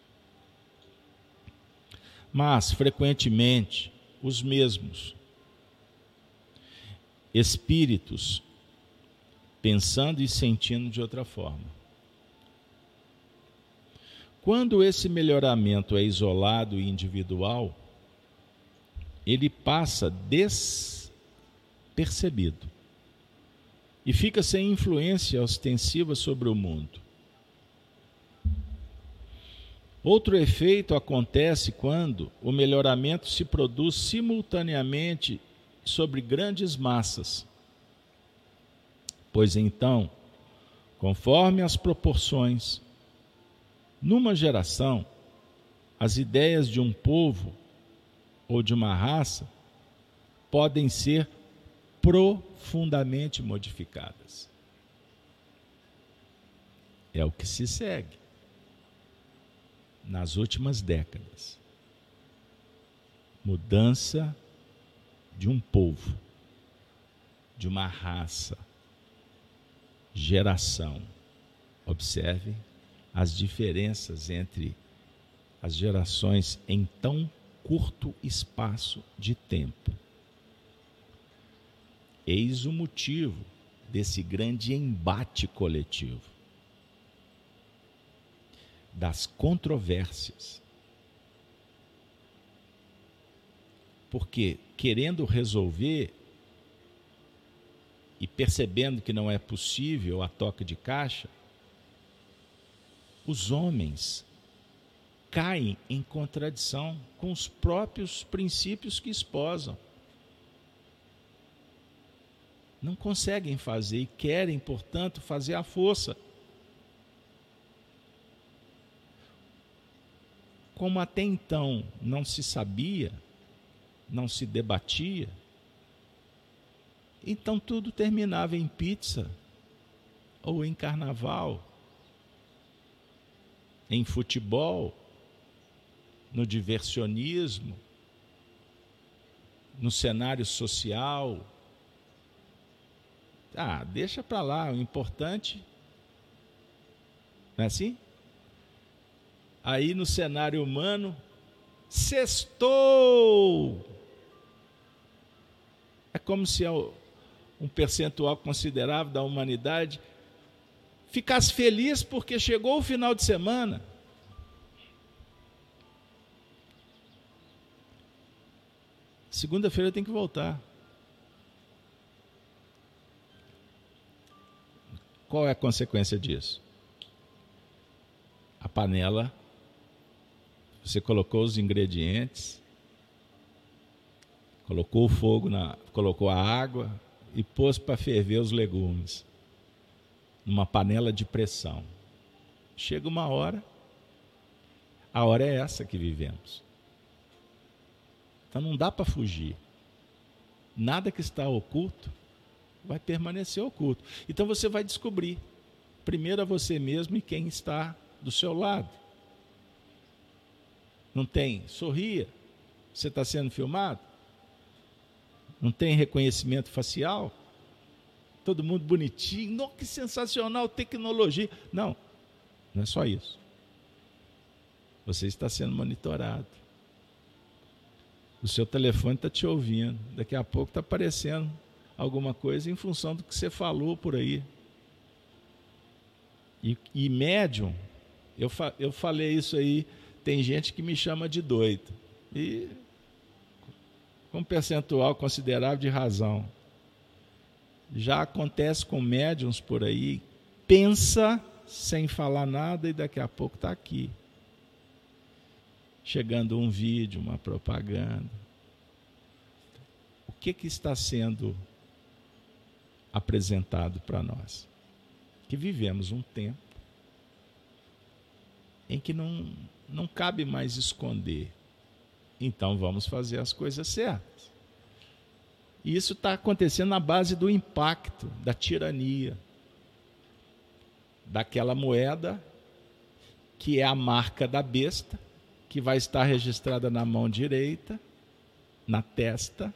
mas frequentemente os mesmos espíritos pensando e sentindo de outra forma. Quando esse melhoramento é isolado e individual, ele passa despercebido e fica sem influência ostensiva sobre o mundo. Outro efeito acontece quando o melhoramento se produz simultaneamente sobre grandes massas Pois então, conforme as proporções, numa geração, as ideias de um povo ou de uma raça podem ser profundamente modificadas. É o que se segue nas últimas décadas. Mudança de um povo, de uma raça geração. Observe as diferenças entre as gerações em tão curto espaço de tempo. Eis o motivo desse grande embate coletivo, das controvérsias. Porque, querendo resolver e percebendo que não é possível a toca de caixa, os homens caem em contradição com os próprios princípios que esposam. Não conseguem fazer e querem, portanto, fazer a força. Como até então não se sabia, não se debatia, então tudo terminava em pizza, ou em carnaval, em futebol, no diversionismo, no cenário social. Ah, deixa para lá, o importante. Não é assim? Aí no cenário humano, sextou! É como se um percentual considerável da humanidade ficasse feliz porque chegou o final de semana. Segunda-feira tem que voltar. Qual é a consequência disso? A panela, você colocou os ingredientes, colocou o fogo na, colocou a água, e pôs para ferver os legumes numa panela de pressão. chega uma hora, a hora é essa que vivemos. Então não dá para fugir. Nada que está oculto vai permanecer oculto. Então você vai descobrir, primeiro a você mesmo e quem está do seu lado. Não tem? Sorria. Você está sendo filmado? Não tem reconhecimento facial? Todo mundo bonitinho. Nossa, que sensacional tecnologia. Não, não é só isso. Você está sendo monitorado. O seu telefone está te ouvindo. Daqui a pouco está aparecendo alguma coisa em função do que você falou por aí. E, e médium, eu, fa, eu falei isso aí, tem gente que me chama de doido. E com um percentual considerável de razão. Já acontece com médiums por aí, pensa sem falar nada e daqui a pouco está aqui. Chegando um vídeo, uma propaganda. O que, que está sendo apresentado para nós? Que vivemos um tempo em que não, não cabe mais esconder. Então vamos fazer as coisas certas. E isso está acontecendo na base do impacto da tirania, daquela moeda que é a marca da besta, que vai estar registrada na mão direita, na testa.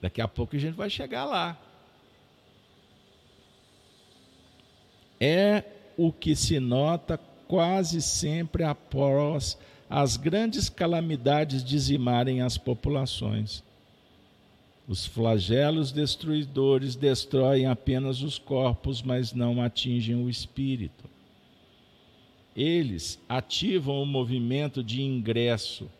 Daqui a pouco a gente vai chegar lá. É o que se nota quase sempre após as grandes calamidades dizimarem as populações. Os flagelos destruidores destroem apenas os corpos, mas não atingem o espírito. Eles ativam o movimento de ingresso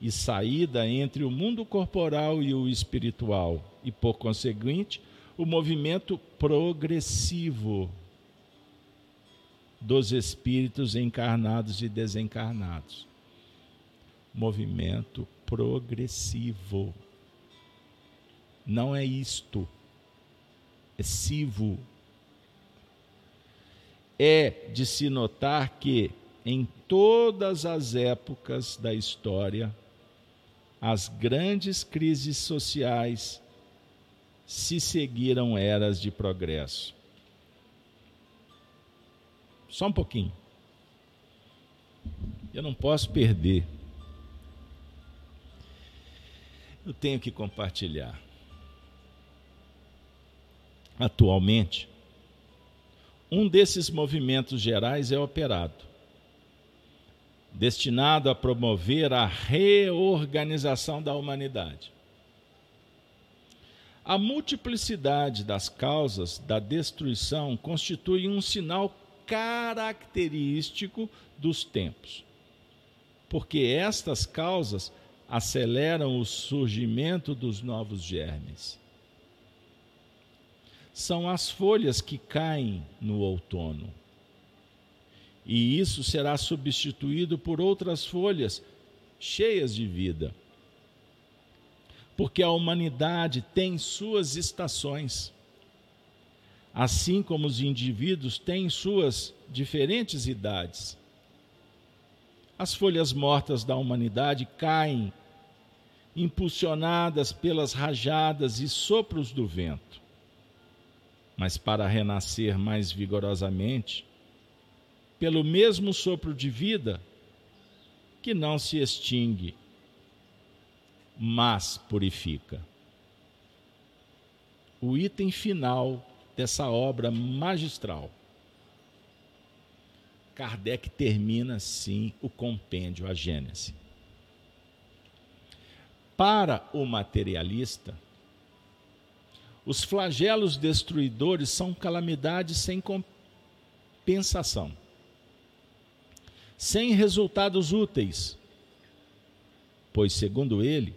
e saída entre o mundo corporal e o espiritual, e, por conseguinte, o movimento progressivo dos espíritos encarnados e desencarnados. Movimento progressivo. Não é isto. É civo. É de se notar que em todas as épocas da história, as grandes crises sociais se seguiram eras de progresso. Só um pouquinho. Eu não posso perder. Eu tenho que compartilhar. Atualmente, um desses movimentos gerais é operado, destinado a promover a reorganização da humanidade. A multiplicidade das causas da destruição constitui um sinal característico dos tempos, porque estas causas aceleram o surgimento dos novos germes. São as folhas que caem no outono. E isso será substituído por outras folhas cheias de vida. Porque a humanidade tem suas estações assim como os indivíduos têm suas diferentes idades. As folhas mortas da humanidade caem, impulsionadas pelas rajadas e sopros do vento. Mas para renascer mais vigorosamente, pelo mesmo sopro de vida, que não se extingue, mas purifica. O item final dessa obra magistral. Kardec termina sim o compêndio, a Gênese. Para o materialista, os flagelos destruidores são calamidades sem compensação, sem resultados úteis, pois, segundo ele,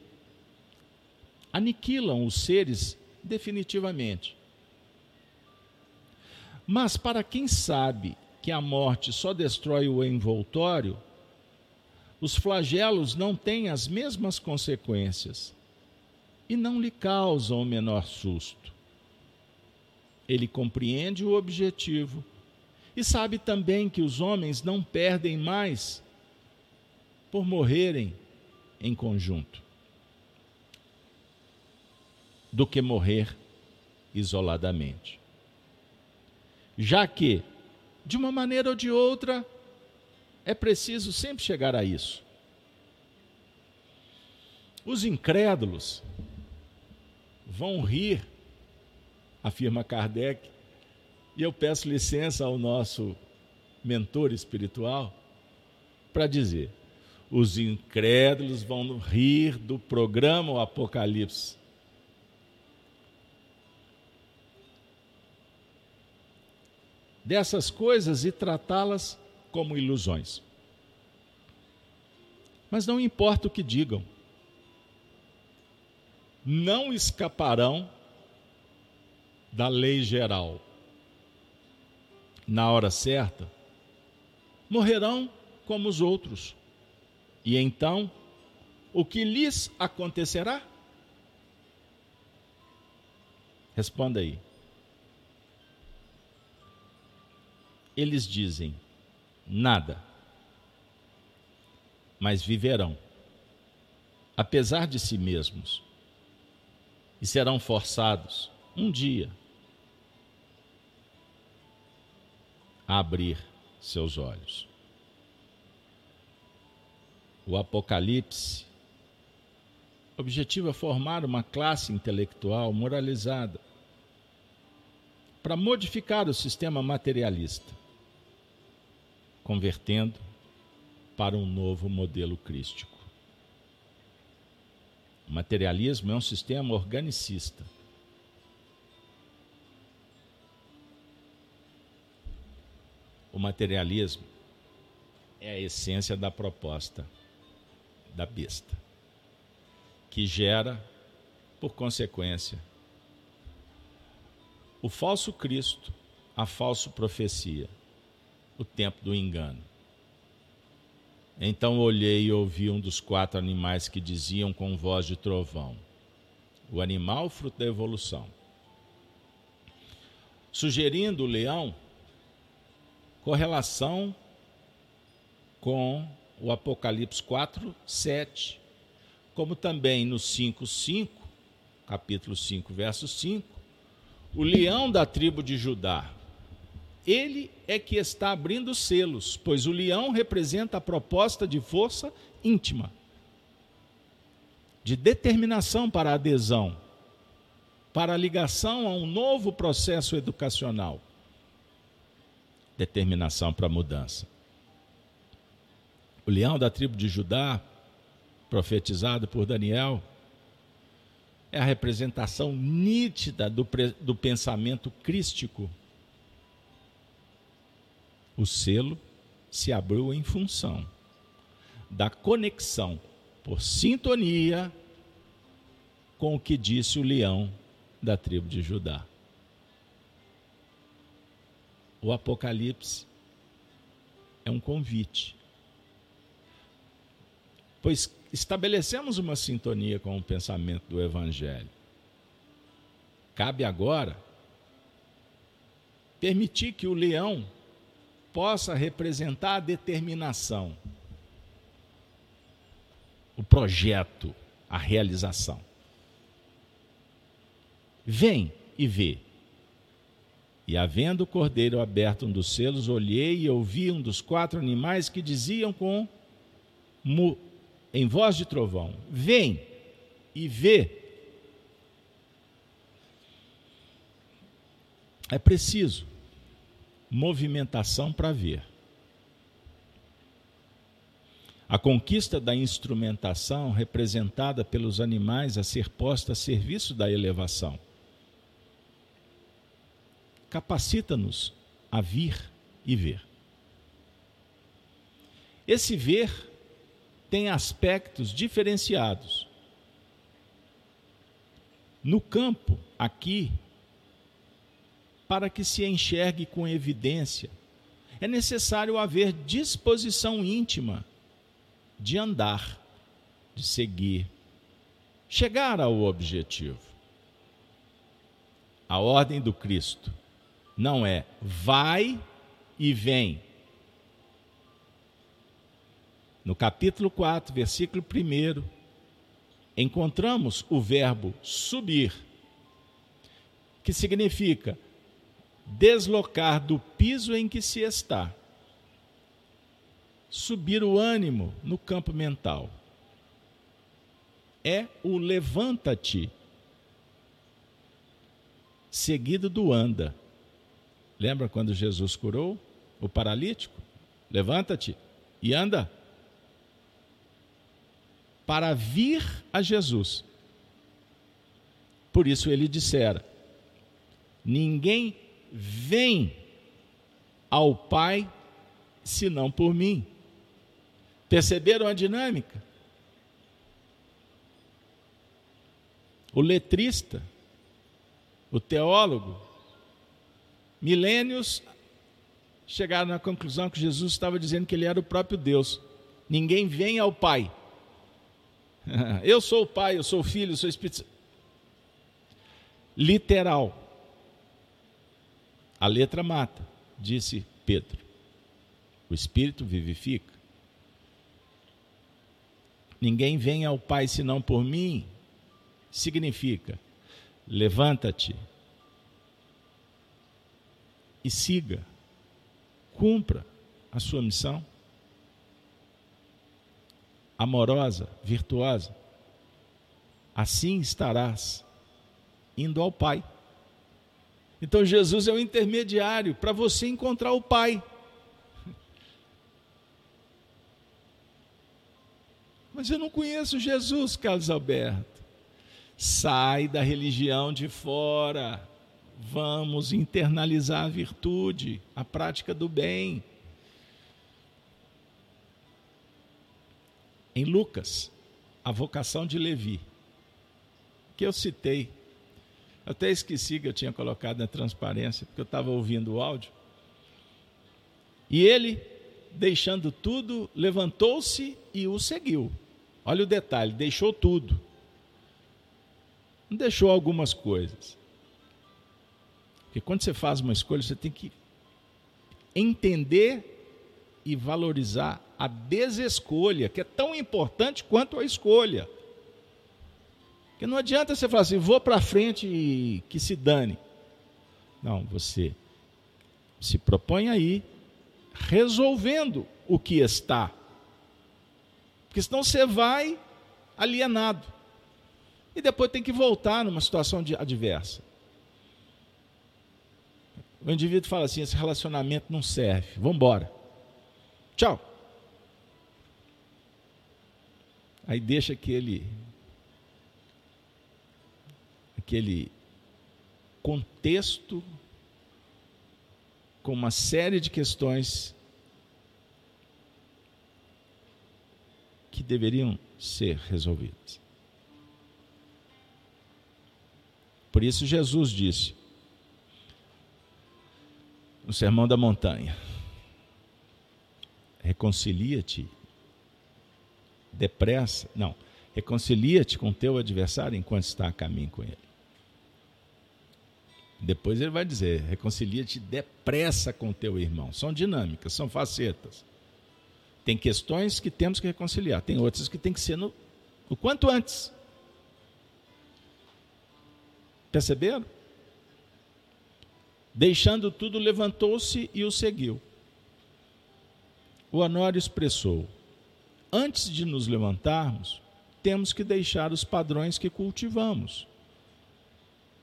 aniquilam os seres definitivamente. Mas para quem sabe que a morte só destrói o envoltório, os flagelos não têm as mesmas consequências e não lhe causam o menor susto. Ele compreende o objetivo E sabe também que os homens não perdem mais por morrerem em conjunto do que morrer isoladamente. Já que, de uma maneira ou de outra, é preciso sempre chegar a isso. Os incrédulos vão rir, afirma Kardec, e eu peço licença ao nosso mentor espiritual para dizer: os incrédulos vão rir do programa O Apocalipse. Dessas coisas e tratá-las como ilusões. Mas não importa o que digam, não escaparão da lei geral. Na hora certa, morrerão como os outros e então, o que lhes acontecerá? Responda aí. Eles dizem: nada. Mas viverão, apesar de si mesmos, e serão forçados, um dia, a abrir seus olhos o Apocalipse, objetiva é formar uma classe intelectual moralizada para modificar o sistema materialista, convertendo para um novo modelo crístico. O materialismo é um sistema organicista. O materialismo é a essência da proposta da besta, que gera, por consequência, o falso Cristo, a falsa profecia, o tempo do engano. Então olhei e ouvi um dos quatro animais que diziam com voz de trovão: o animal fruto da evolução. Sugerindo o leão correlação com o Apocalipse 4, 7, como também no 5, 5, capítulo 5, verso 5, o leão da tribo de Judá. Ele é que está abrindo os selos, pois o leão representa a proposta de força íntima, de determinação para adesão, para ligação a um novo processo educacional, determinação para mudança. O leão da tribo de Judá, profetizado por Daniel, é a representação nítida do, do pensamento crístico. O selo se abriu em função da conexão por sintonia com o que disse o leão da tribo de Judá. O Apocalipse é um convite pois estabelecemos uma sintonia com o pensamento do Evangelho. Cabe agora permitir que o leão possa representar a determinação, o projeto, a realização. Vem e vê. E havendo o cordeiro aberto um dos selos, olhei e ouvi um dos quatro animais que diziam com em voz de trovão: Vem e vê. É preciso movimentação para ver. A conquista da instrumentação representada pelos animais a ser posta a serviço da elevação capacita-nos a vir e ver. Esse ver tem aspectos diferenciados. No campo, aqui, para que se enxergue com evidência, é necessário haver disposição íntima de andar, de seguir, chegar ao objetivo. A ordem do Cristo não é vai e vem. No capítulo 4, versículo 1, encontramos o verbo subir, que significa deslocar do piso em que se está, subir o ânimo no campo mental. É o levanta-te, seguido do anda. Lembra quando Jesus curou o paralítico? Levanta-te e anda para vir a Jesus. Por isso ele dissera: Ninguém vem ao Pai senão por mim. Perceberam a dinâmica? O letrista, o teólogo, milênios chegaram na conclusão que Jesus estava dizendo que ele era o próprio Deus. Ninguém vem ao Pai <laughs> Eu sou o Pai, eu sou o Filho, eu sou o Espírito Literal. A letra mata, disse Pedro. O Espírito vivifica. Ninguém vem ao Pai senão por mim. Significa: levanta-te e siga, cumpra a sua missão amorosa, virtuosa, assim estarás indo ao Pai. Então Jesus é o intermediário para você encontrar o Pai. Mas eu não conheço Jesus, Carlos Alberto. Sai da religião de fora. Vamos internalizar a virtude, a prática do bem. em Lucas, a vocação de Levi, que eu citei. Até esqueci que eu tinha colocado na transparência, porque eu estava ouvindo o áudio. E ele, deixando tudo, levantou-se e o seguiu. Olha o detalhe: deixou tudo. Não deixou algumas coisas. Porque quando você faz uma escolha, você tem que entender e valorizar a desescolha, que é tão importante quanto a escolha. Porque não adianta você falar assim, vou para frente e que se dane. Não, você se propõe aí resolvendo o que está. Porque senão você vai alienado. E depois tem que voltar numa situação adversa. O indivíduo fala assim: esse relacionamento não serve, vamos embora. Tchau. Aí deixa aquele aquele contexto com uma série de questões que deveriam ser resolvidas. Por isso Jesus disse no Sermão da Montanha: reconcilia-te depressa, não, reconcilia-te com teu adversário enquanto está a caminho com ele. Depois ele vai dizer: reconcilia-te depressa com teu irmão. São dinâmicas, são facetas. Tem questões que temos que reconciliar, tem outras que tem que ser no, o quanto antes. Perceberam? Deixando tudo, levantou-se e o seguiu o Honório expressou: Antes de nos levantarmos, temos que deixar os padrões que cultivamos,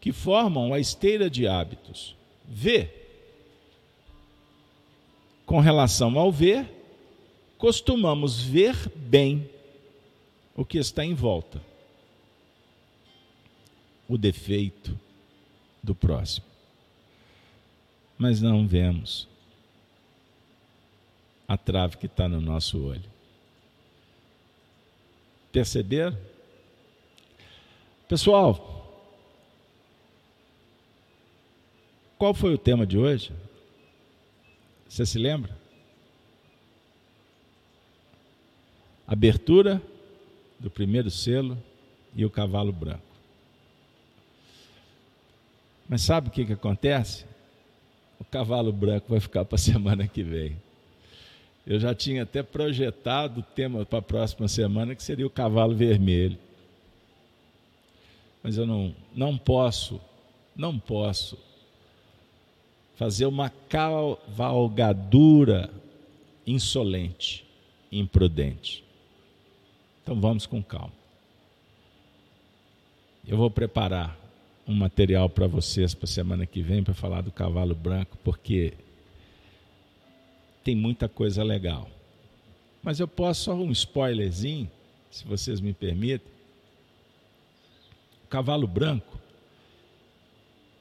que formam a esteira de hábitos. Ver. Com relação ao ver, costumamos ver bem o que está em volta, o defeito do próximo. Mas não vemos a trave que está no nosso olho. Perceberam? Pessoal, qual foi o tema de hoje? Você se lembra? Abertura do primeiro selo e o cavalo branco. Mas sabe o que, que acontece? o cavalo branco vai ficar para a <laughs> semana que vem. Eu já tinha até projetado o tema para a próxima semana, que seria o cavalo vermelho. Mas eu não, não posso, não posso fazer uma cavalgadura insolente, imprudente. Então vamos com calma. Eu vou preparar um material para vocês para semana que vem para falar do cavalo branco, porque tem muita coisa legal. Mas eu posso só um spoilerzinho, se vocês me permitem. O cavalo branco,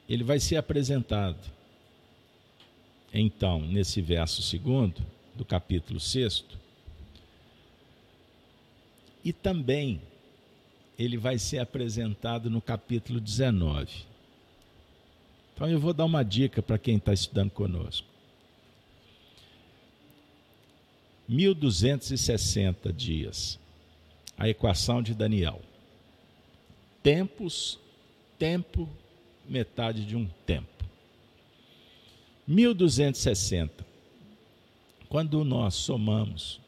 ele vai ser apresentado, então, nesse verso segundo do capítulo sexto, e também ele vai ser apresentado no capítulo 19. Então eu vou dar uma dica para quem está estudando conosco. 1260 dias. A equação de Daniel. Tempos, tempo, metade de um tempo. 1260. Quando nós somamos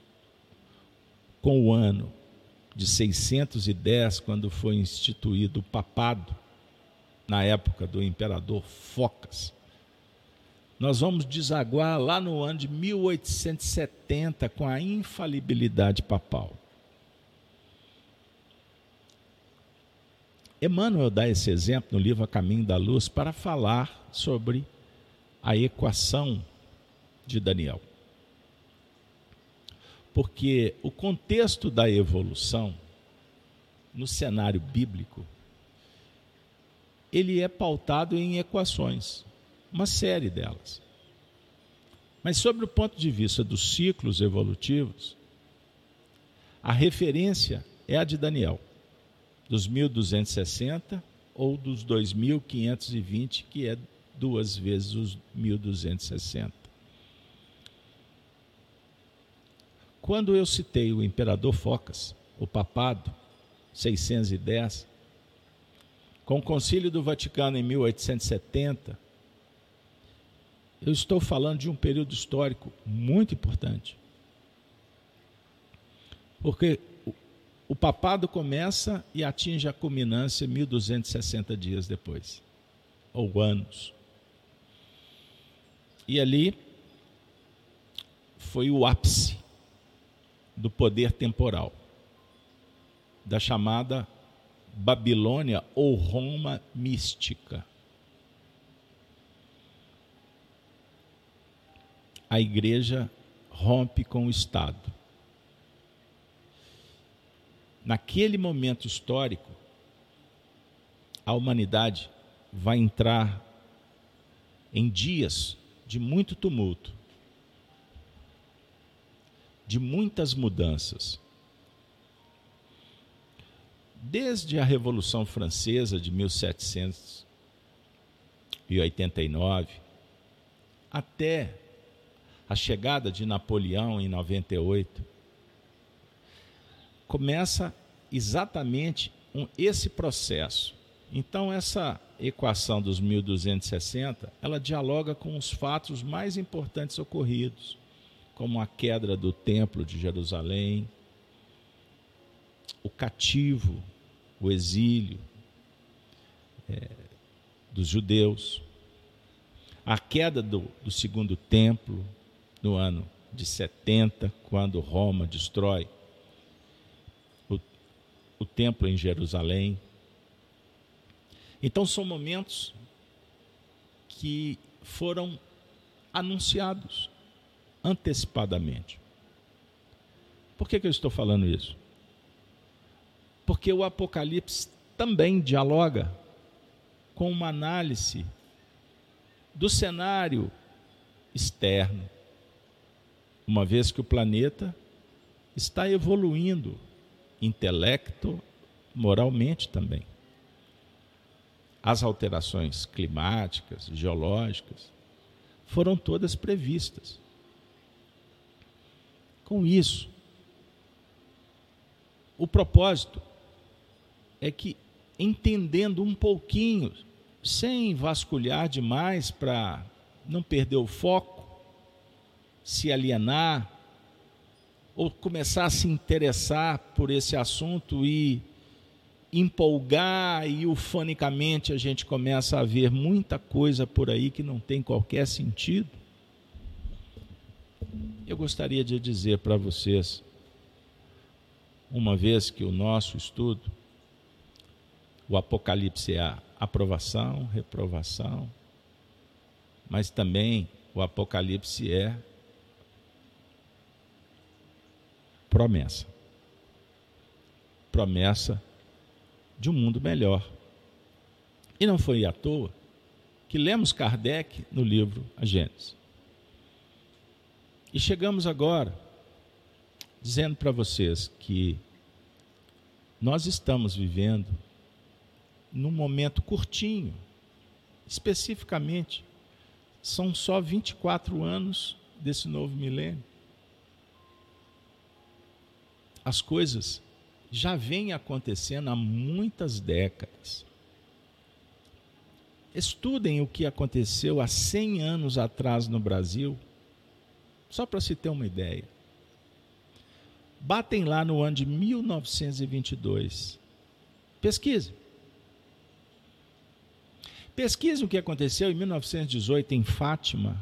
com o ano de 610, quando foi instituído o papado, na época do imperador Focas, nós vamos desaguar lá no ano de 1870 com a infalibilidade papal. Emmanuel dá esse exemplo no livro A Caminho da Luz para falar sobre a equação de Daniel. Porque o contexto da evolução no cenário bíblico ele é pautado em equações uma série delas. Mas, sobre o ponto de vista dos ciclos evolutivos, a referência é a de Daniel, dos 1260 ou dos 2520, que é duas vezes os 1260. Quando eu citei o imperador Focas, o papado, 610, com o concílio do Vaticano em 1870, eu estou falando de um período histórico muito importante. Porque o papado começa e atinge a culminância 1260 dias depois, ou anos. E ali foi o ápice do poder temporal, da chamada Babilônia ou Roma mística. a igreja rompe com o Estado. Naquele momento histórico, a humanidade vai entrar em dias de muito tumulto, de muitas mudanças. Desde a Revolução Francesa de 1789 até a chegada de Napoleão em 98, começa exatamente um, esse processo. Então, essa equação dos 1260, ela dialoga com os fatos mais importantes ocorridos, como a queda do Templo de Jerusalém, o cativo, o exílio é, dos judeus, a queda do, do segundo templo, no ano de 70, quando Roma destrói o, o templo em Jerusalém. Então, são momentos que foram anunciados antecipadamente. Por que, que eu estou falando isso? Porque o Apocalipse também dialoga com uma análise do cenário externo, uma vez que o planeta está evoluindo intelecto, moralmente também. As alterações climáticas, geológicas, foram todas previstas. Com isso, o propósito é que, entendendo um pouquinho, sem vasculhar demais para não perder o foco, se alienar, ou começar a se interessar por esse assunto e empolgar e ufanicamente a gente começa a ver muita coisa por aí que não tem qualquer sentido. Eu gostaria de dizer para vocês, uma vez que o nosso estudo, o Apocalipse é a aprovação, reprovação, mas também o Apocalipse é promessa. Promessa de um mundo melhor. E não foi à toa que lemos Kardec no livro A Gênesis. E chegamos agora dizendo para vocês que nós estamos vivendo num momento curtinho, especificamente, são só 24 anos desse novo milênio as coisas já vêm acontecendo há muitas décadas. Estudem o que aconteceu há 100 anos atrás no Brasil, só para se ter uma ideia. Batem lá no ano de 1922. Pesquise. Pesquise o que aconteceu em 1918 em Fátima,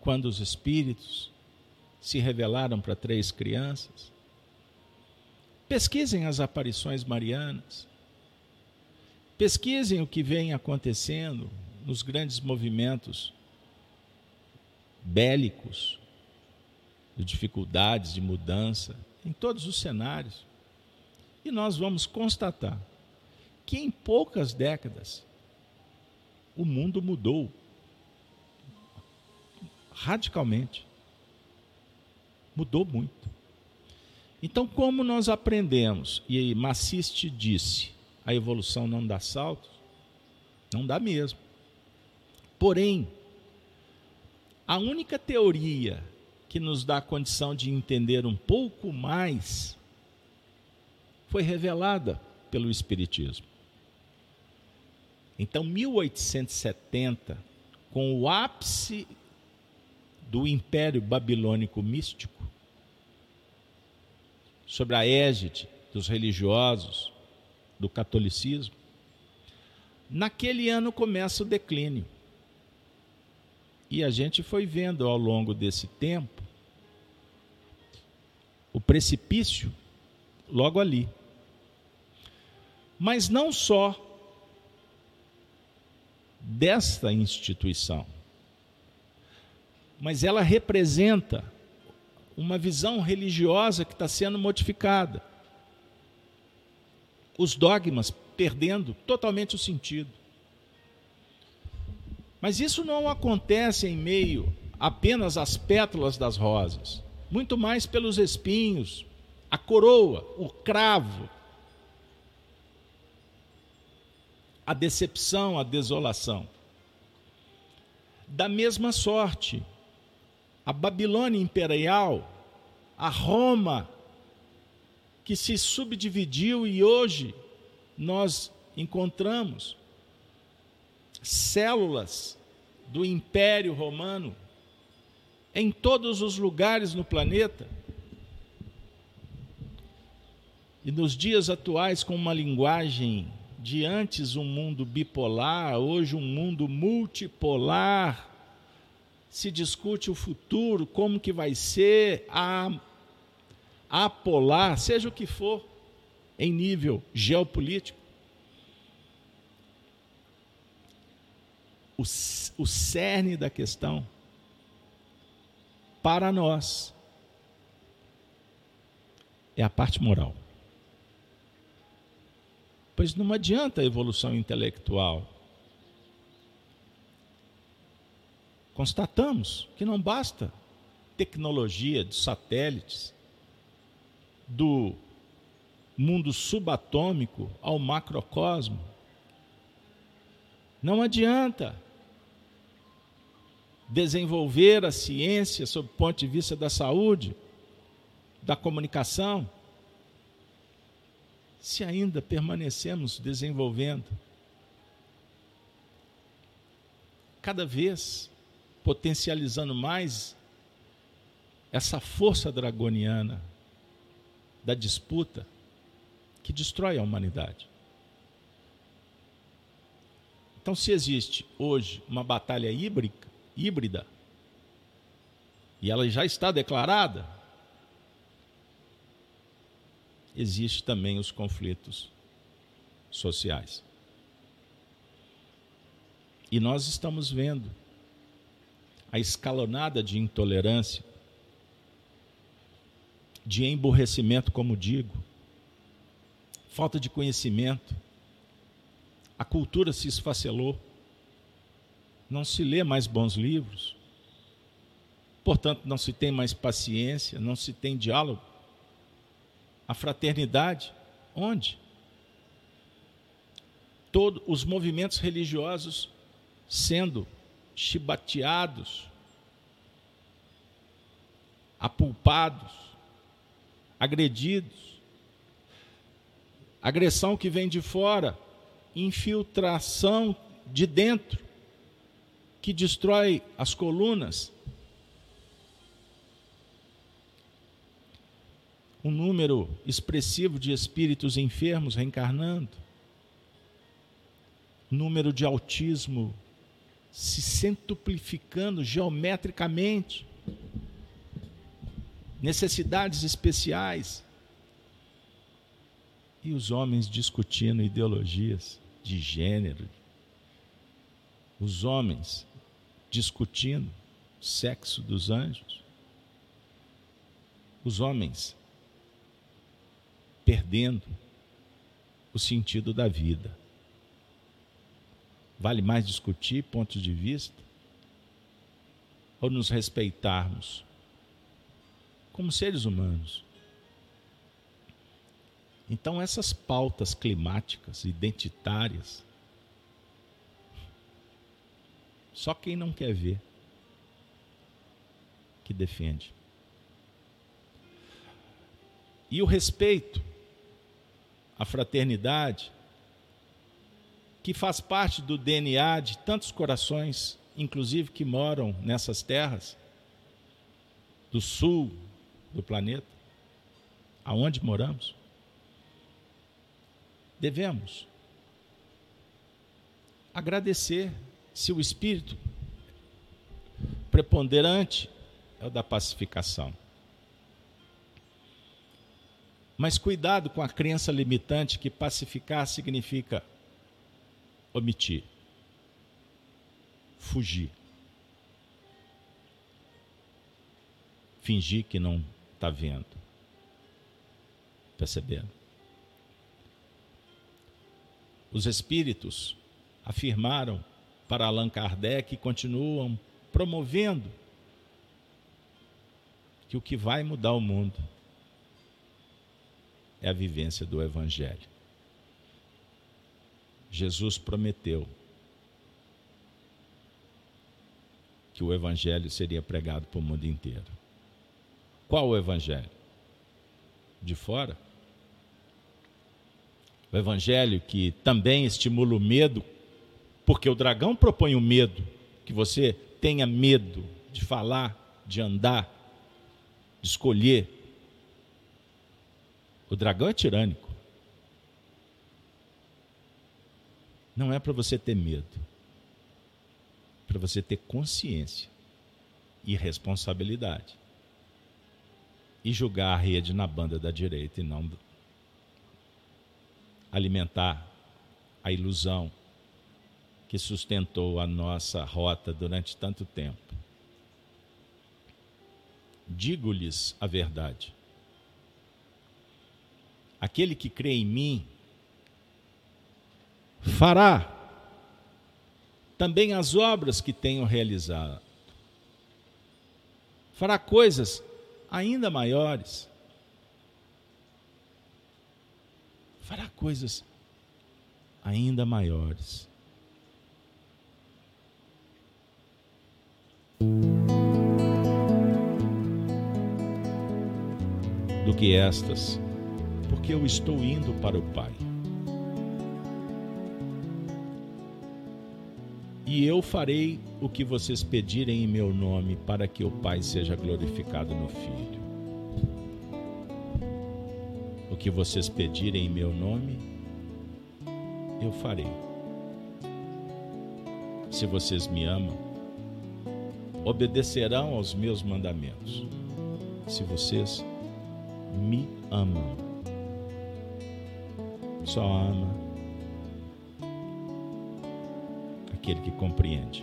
quando os espíritos se revelaram para três crianças. Pesquisem as aparições marianas. Pesquisem o que vem acontecendo nos grandes movimentos bélicos, de dificuldades, de mudança, em todos os cenários. E nós vamos constatar que em poucas décadas o mundo mudou radicalmente. Mudou muito. Então, como nós aprendemos, e Maciste disse, a evolução não dá saltos? Não dá mesmo. Porém, a única teoria que nos dá condição de entender um pouco mais foi revelada pelo Espiritismo. Então, 1870, com o ápice do Império Babilônico Místico, sobre a égide dos religiosos, do catolicismo. Naquele ano começa o declínio. E a gente foi vendo ao longo desse tempo o precipício logo ali. Mas não só desta instituição, mas ela representa uma visão religiosa que está sendo modificada. Os dogmas perdendo totalmente o sentido. Mas isso não acontece em meio apenas às pétalas das rosas, muito mais pelos espinhos, a coroa, o cravo, a decepção, a desolação. Da mesma sorte, a Babilônia imperial, a Roma, que se subdividiu e hoje nós encontramos células do Império Romano em todos os lugares no planeta. E nos dias atuais, com uma linguagem de antes um mundo bipolar, hoje um mundo multipolar, se discute o futuro, como que vai ser, a, polar, seja o que for, em nível geopolítico. O, o cerne da questão, para nós, é a parte moral. Pois não adianta a evolução intelectual constatamos que não basta tecnologia de satélites, do mundo subatômico ao macrocosmo. Não adianta desenvolver a ciência sob o ponto de vista da saúde, da comunicação, se ainda permanecemos desenvolvendo cada vez potencializando mais essa força dragoniana da disputa que destrói a humanidade. Então, se existe hoje uma batalha híbrida, híbrida e ela já está declarada, existe também os conflitos sociais. E nós estamos vendo a escalonada de intolerância, de emburrecimento, como digo, falta de conhecimento. A cultura se esfacelou. Não se lê mais bons livros. Portanto, não se tem mais paciência, não se tem diálogo. A fraternidade, onde? Todos os movimentos religiosos sendo chibateados, apulpados, agredidos. Agressão que vem de fora, infiltração de dentro, que destrói as colunas. Um número expressivo de espíritos enfermos reencarnando. Número de autismo se centuplificando geometricamente. Necessidades especiais. E os homens discutindo ideologias de gênero. Os homens discutindo o sexo dos anjos. Os homens perdendo o sentido da vida. Vale mais discutir pontos de vista? Ou nos respeitarmos como seres humanos? Então, essas pautas climáticas, identitárias, só quem não quer ver que defende. E o respeito, a fraternidade, que faz parte do DNA de tantos corações, inclusive que moram nessas terras do sul do planeta, aonde moramos. Devemos agradecer se o espírito preponderante é o da pacificação. Mas cuidado com a crença limitante que pacificar significa omitir, fugir, fingir que não está vendo, percebendo. Os espíritos afirmaram para Allan Kardec e continuam promovendo que o que vai mudar o mundo é a vivência do Evangelho. Jesus prometeu que o evangelho seria pregado para o mundo inteiro. Qual o evangelho? De fora? O evangelho que também estimula o medo, porque o dragão propõe o medo, que você tenha medo de falar, de andar, de escolher. O dragão é tirânico. Não é para você ter medo, é para você ter consciência e responsabilidade. E julgar a rede na banda da direita e não alimentar a ilusão que sustentou a nossa rota durante tanto tempo. Digo-lhes a verdade. Aquele que crê em mim fará também as obras que tenho realizado. Fará coisas ainda maiores. Fará coisas ainda maiores. Do que estas, porque eu estou indo para o Pai. E eu farei o que vocês pedirem em meu nome, para que o Pai seja glorificado no Filho. O que vocês pedirem em meu nome, eu farei. Se vocês me amam, obedecerão aos meus mandamentos. Se vocês me amam, só ama aquele que compreende.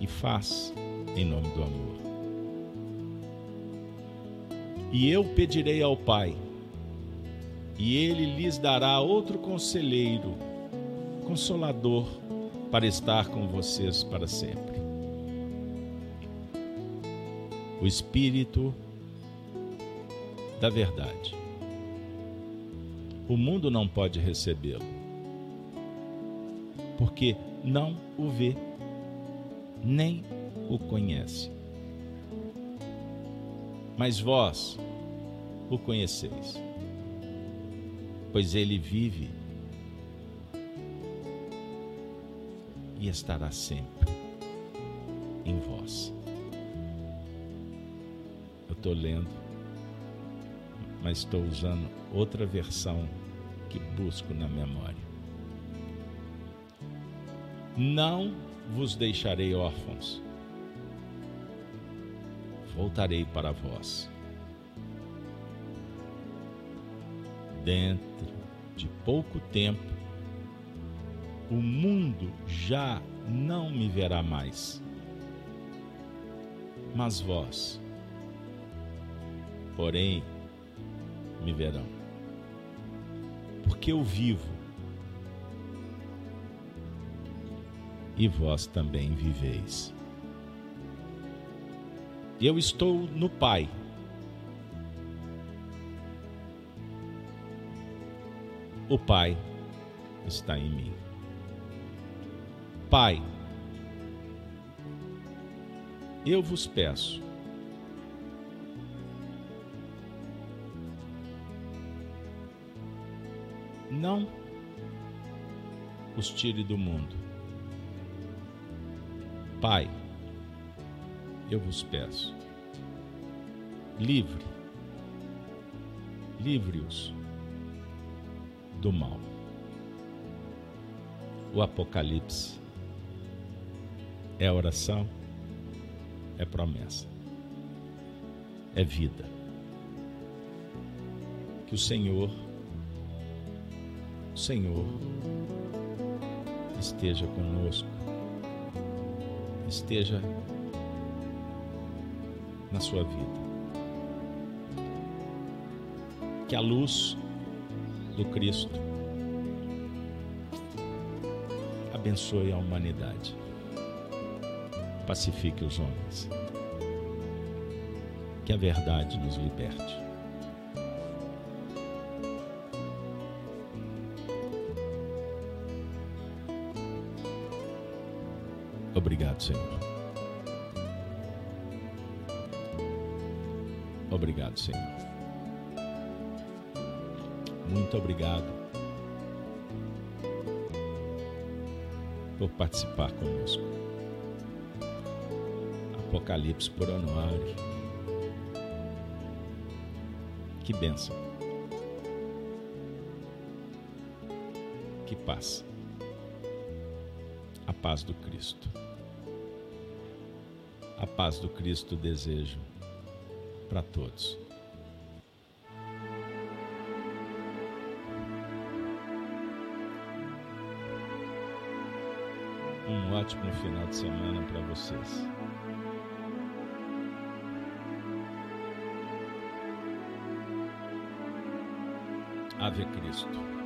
E faz em nome do amor. E eu pedirei ao Pai, e ele lhes dará outro conselheiro, consolador, para estar com vocês para sempre. O Espírito da Verdade o mundo não pode recebê-lo, porque não o vê, nem o conhece. Mas vós o conheceis, pois ele vive e estará sempre em vós. Eu estou lendo, mas estou usando outra versão que busco na memória. Não vos deixarei órfãos, voltarei para vós. Dentro de pouco tempo, o mundo já não me verá mais, mas vós, porém, me verão porque eu vivo. E vós também viveis. Eu estou no Pai. O Pai está em mim. Pai, eu vos peço não os tire do mundo. Pai, eu vos peço, livre, livre-os do mal. O Apocalipse é oração, é promessa, é vida. Que o Senhor Senhor esteja conosco, esteja na sua vida. Que a luz do Cristo abençoe a humanidade, pacifique os homens, que a verdade nos liberte. Obrigado, Senhor. Obrigado, Senhor. Muito obrigado por participar conosco. Apocalipse por anuário. Que bênção. Que paz. A paz do Cristo. A paz do Cristo desejo para todos. Um ótimo final de semana para vocês. Ave Cristo.